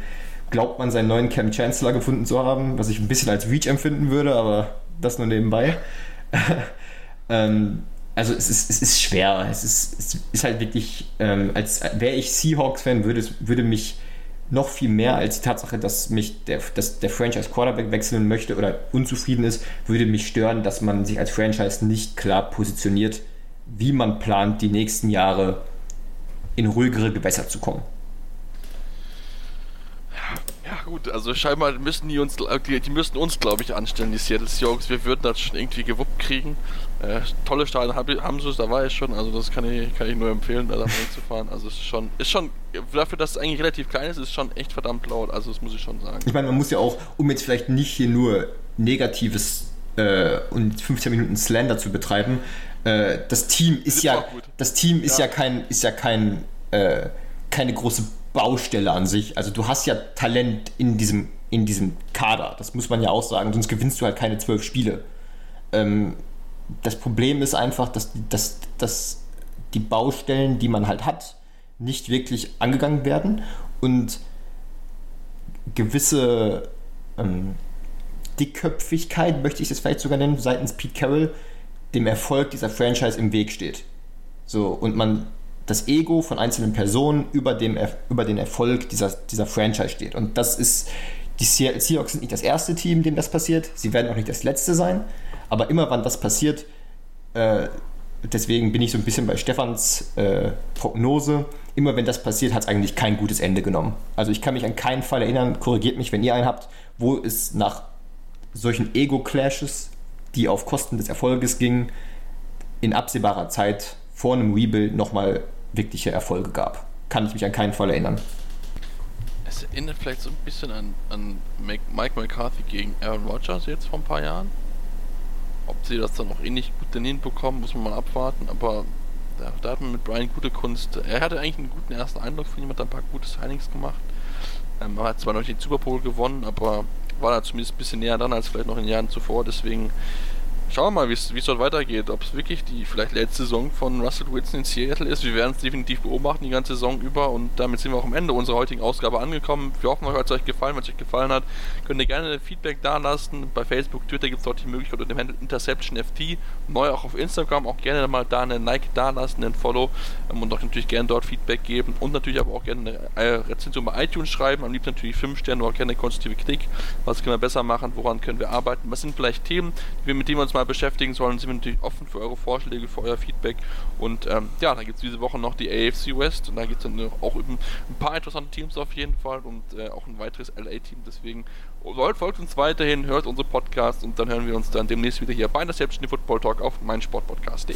glaubt man seinen neuen Cam Chancellor gefunden zu haben, was ich ein bisschen als Reach empfinden würde, aber das nur nebenbei. ähm, also es ist, es ist schwer. Es ist, es ist halt wirklich, ähm, als wäre ich Seahawks-Fan, würde, würde mich noch viel mehr als die Tatsache, dass mich der, dass der Franchise Quarterback wechseln möchte oder unzufrieden ist, würde mich stören, dass man sich als Franchise nicht klar positioniert, wie man plant, die nächsten Jahre in ruhigere Gewässer zu kommen. Ja gut, also scheinbar müssen die uns, die, die müssten uns, glaube ich, anstellen, die Seattle Seahawks. Wir würden das schon irgendwie gewuppt kriegen. Äh, tolle Stadien haben sie, da war ich schon, also das kann ich, kann ich nur empfehlen, da hinzufahren. Also es ist schon, ist schon, dafür, dass es eigentlich relativ klein ist, ist schon echt verdammt laut, also das muss ich schon sagen. Ich meine, man muss ja auch, um jetzt vielleicht nicht hier nur Negatives äh, und 15 Minuten Slander zu betreiben, äh, das Team ist, ist ja, das Team ist ja, ja kein, ist ja kein, äh, keine große Baustelle an sich. Also du hast ja Talent in diesem, in diesem Kader, das muss man ja auch sagen, sonst gewinnst du halt keine zwölf Spiele. Ähm, das Problem ist einfach, dass, dass, dass die Baustellen, die man halt hat, nicht wirklich angegangen werden. Und gewisse ähm, Dickköpfigkeit, möchte ich es vielleicht sogar nennen, seitens Pete Carroll, dem Erfolg dieser Franchise im Weg steht. So, und man das Ego von einzelnen Personen über, dem, über den Erfolg dieser, dieser Franchise steht. Und das ist, die Seahawks sind nicht das erste Team, dem das passiert. Sie werden auch nicht das letzte sein. Aber immer wann das passiert, äh, deswegen bin ich so ein bisschen bei Stefans äh, Prognose. Immer wenn das passiert, hat es eigentlich kein gutes Ende genommen. Also ich kann mich an keinen Fall erinnern, korrigiert mich, wenn ihr einen habt, wo es nach solchen Ego-Clashes, die auf Kosten des Erfolges gingen, in absehbarer Zeit vor einem Rebuild nochmal wirkliche Erfolge gab. Kann ich mich an keinen Fall erinnern. Es erinnert vielleicht so ein bisschen an, an Mike McCarthy gegen Aaron Rodgers jetzt vor ein paar Jahren. Ob sie das dann noch ähnlich gut hinbekommen, muss man mal abwarten. Aber da, da, hat man mit Brian gute Kunst. Er hatte eigentlich einen guten ersten Eindruck von ihm, hat ein paar gute Signings gemacht. Ähm, er hat zwar noch nicht den Super Bowl gewonnen, aber war da zumindest ein bisschen näher dran als vielleicht noch in Jahren zuvor. Deswegen Schauen wir mal, wie es dort weitergeht. Ob es wirklich die vielleicht letzte Saison von Russell Wilson in Seattle ist. Wir werden es definitiv beobachten die ganze Saison über. Und damit sind wir auch am Ende unserer heutigen Ausgabe angekommen. Wir hoffen, euch hat es euch gefallen. Wenn es euch gefallen hat, könnt ihr gerne Feedback da lassen. Bei Facebook, Twitter gibt es dort die Möglichkeit unter dem Handel InterceptionFT. Neu auch auf Instagram. Auch gerne mal da einen Like da lassen, einen Follow. Ähm, und auch natürlich gerne dort Feedback geben. Und natürlich aber auch gerne eine Rezension bei iTunes schreiben. Am liebsten natürlich 5 Sterne oder gerne konstruktive Kritik. Was können wir besser machen? Woran können wir arbeiten? Was sind vielleicht Themen, mit denen wir uns mal beschäftigen sollen, sind wir natürlich offen für eure Vorschläge, für euer Feedback. Und ähm, ja, dann gibt es diese Woche noch die AFC West und da gibt es dann auch ein paar interessante Teams auf jeden Fall und äh, auch ein weiteres LA-Team. Deswegen folgt uns weiterhin, hört unsere Podcasts und dann hören wir uns dann demnächst wieder hier bei der Selbstständigen Football Talk auf meinsportpodcast.de.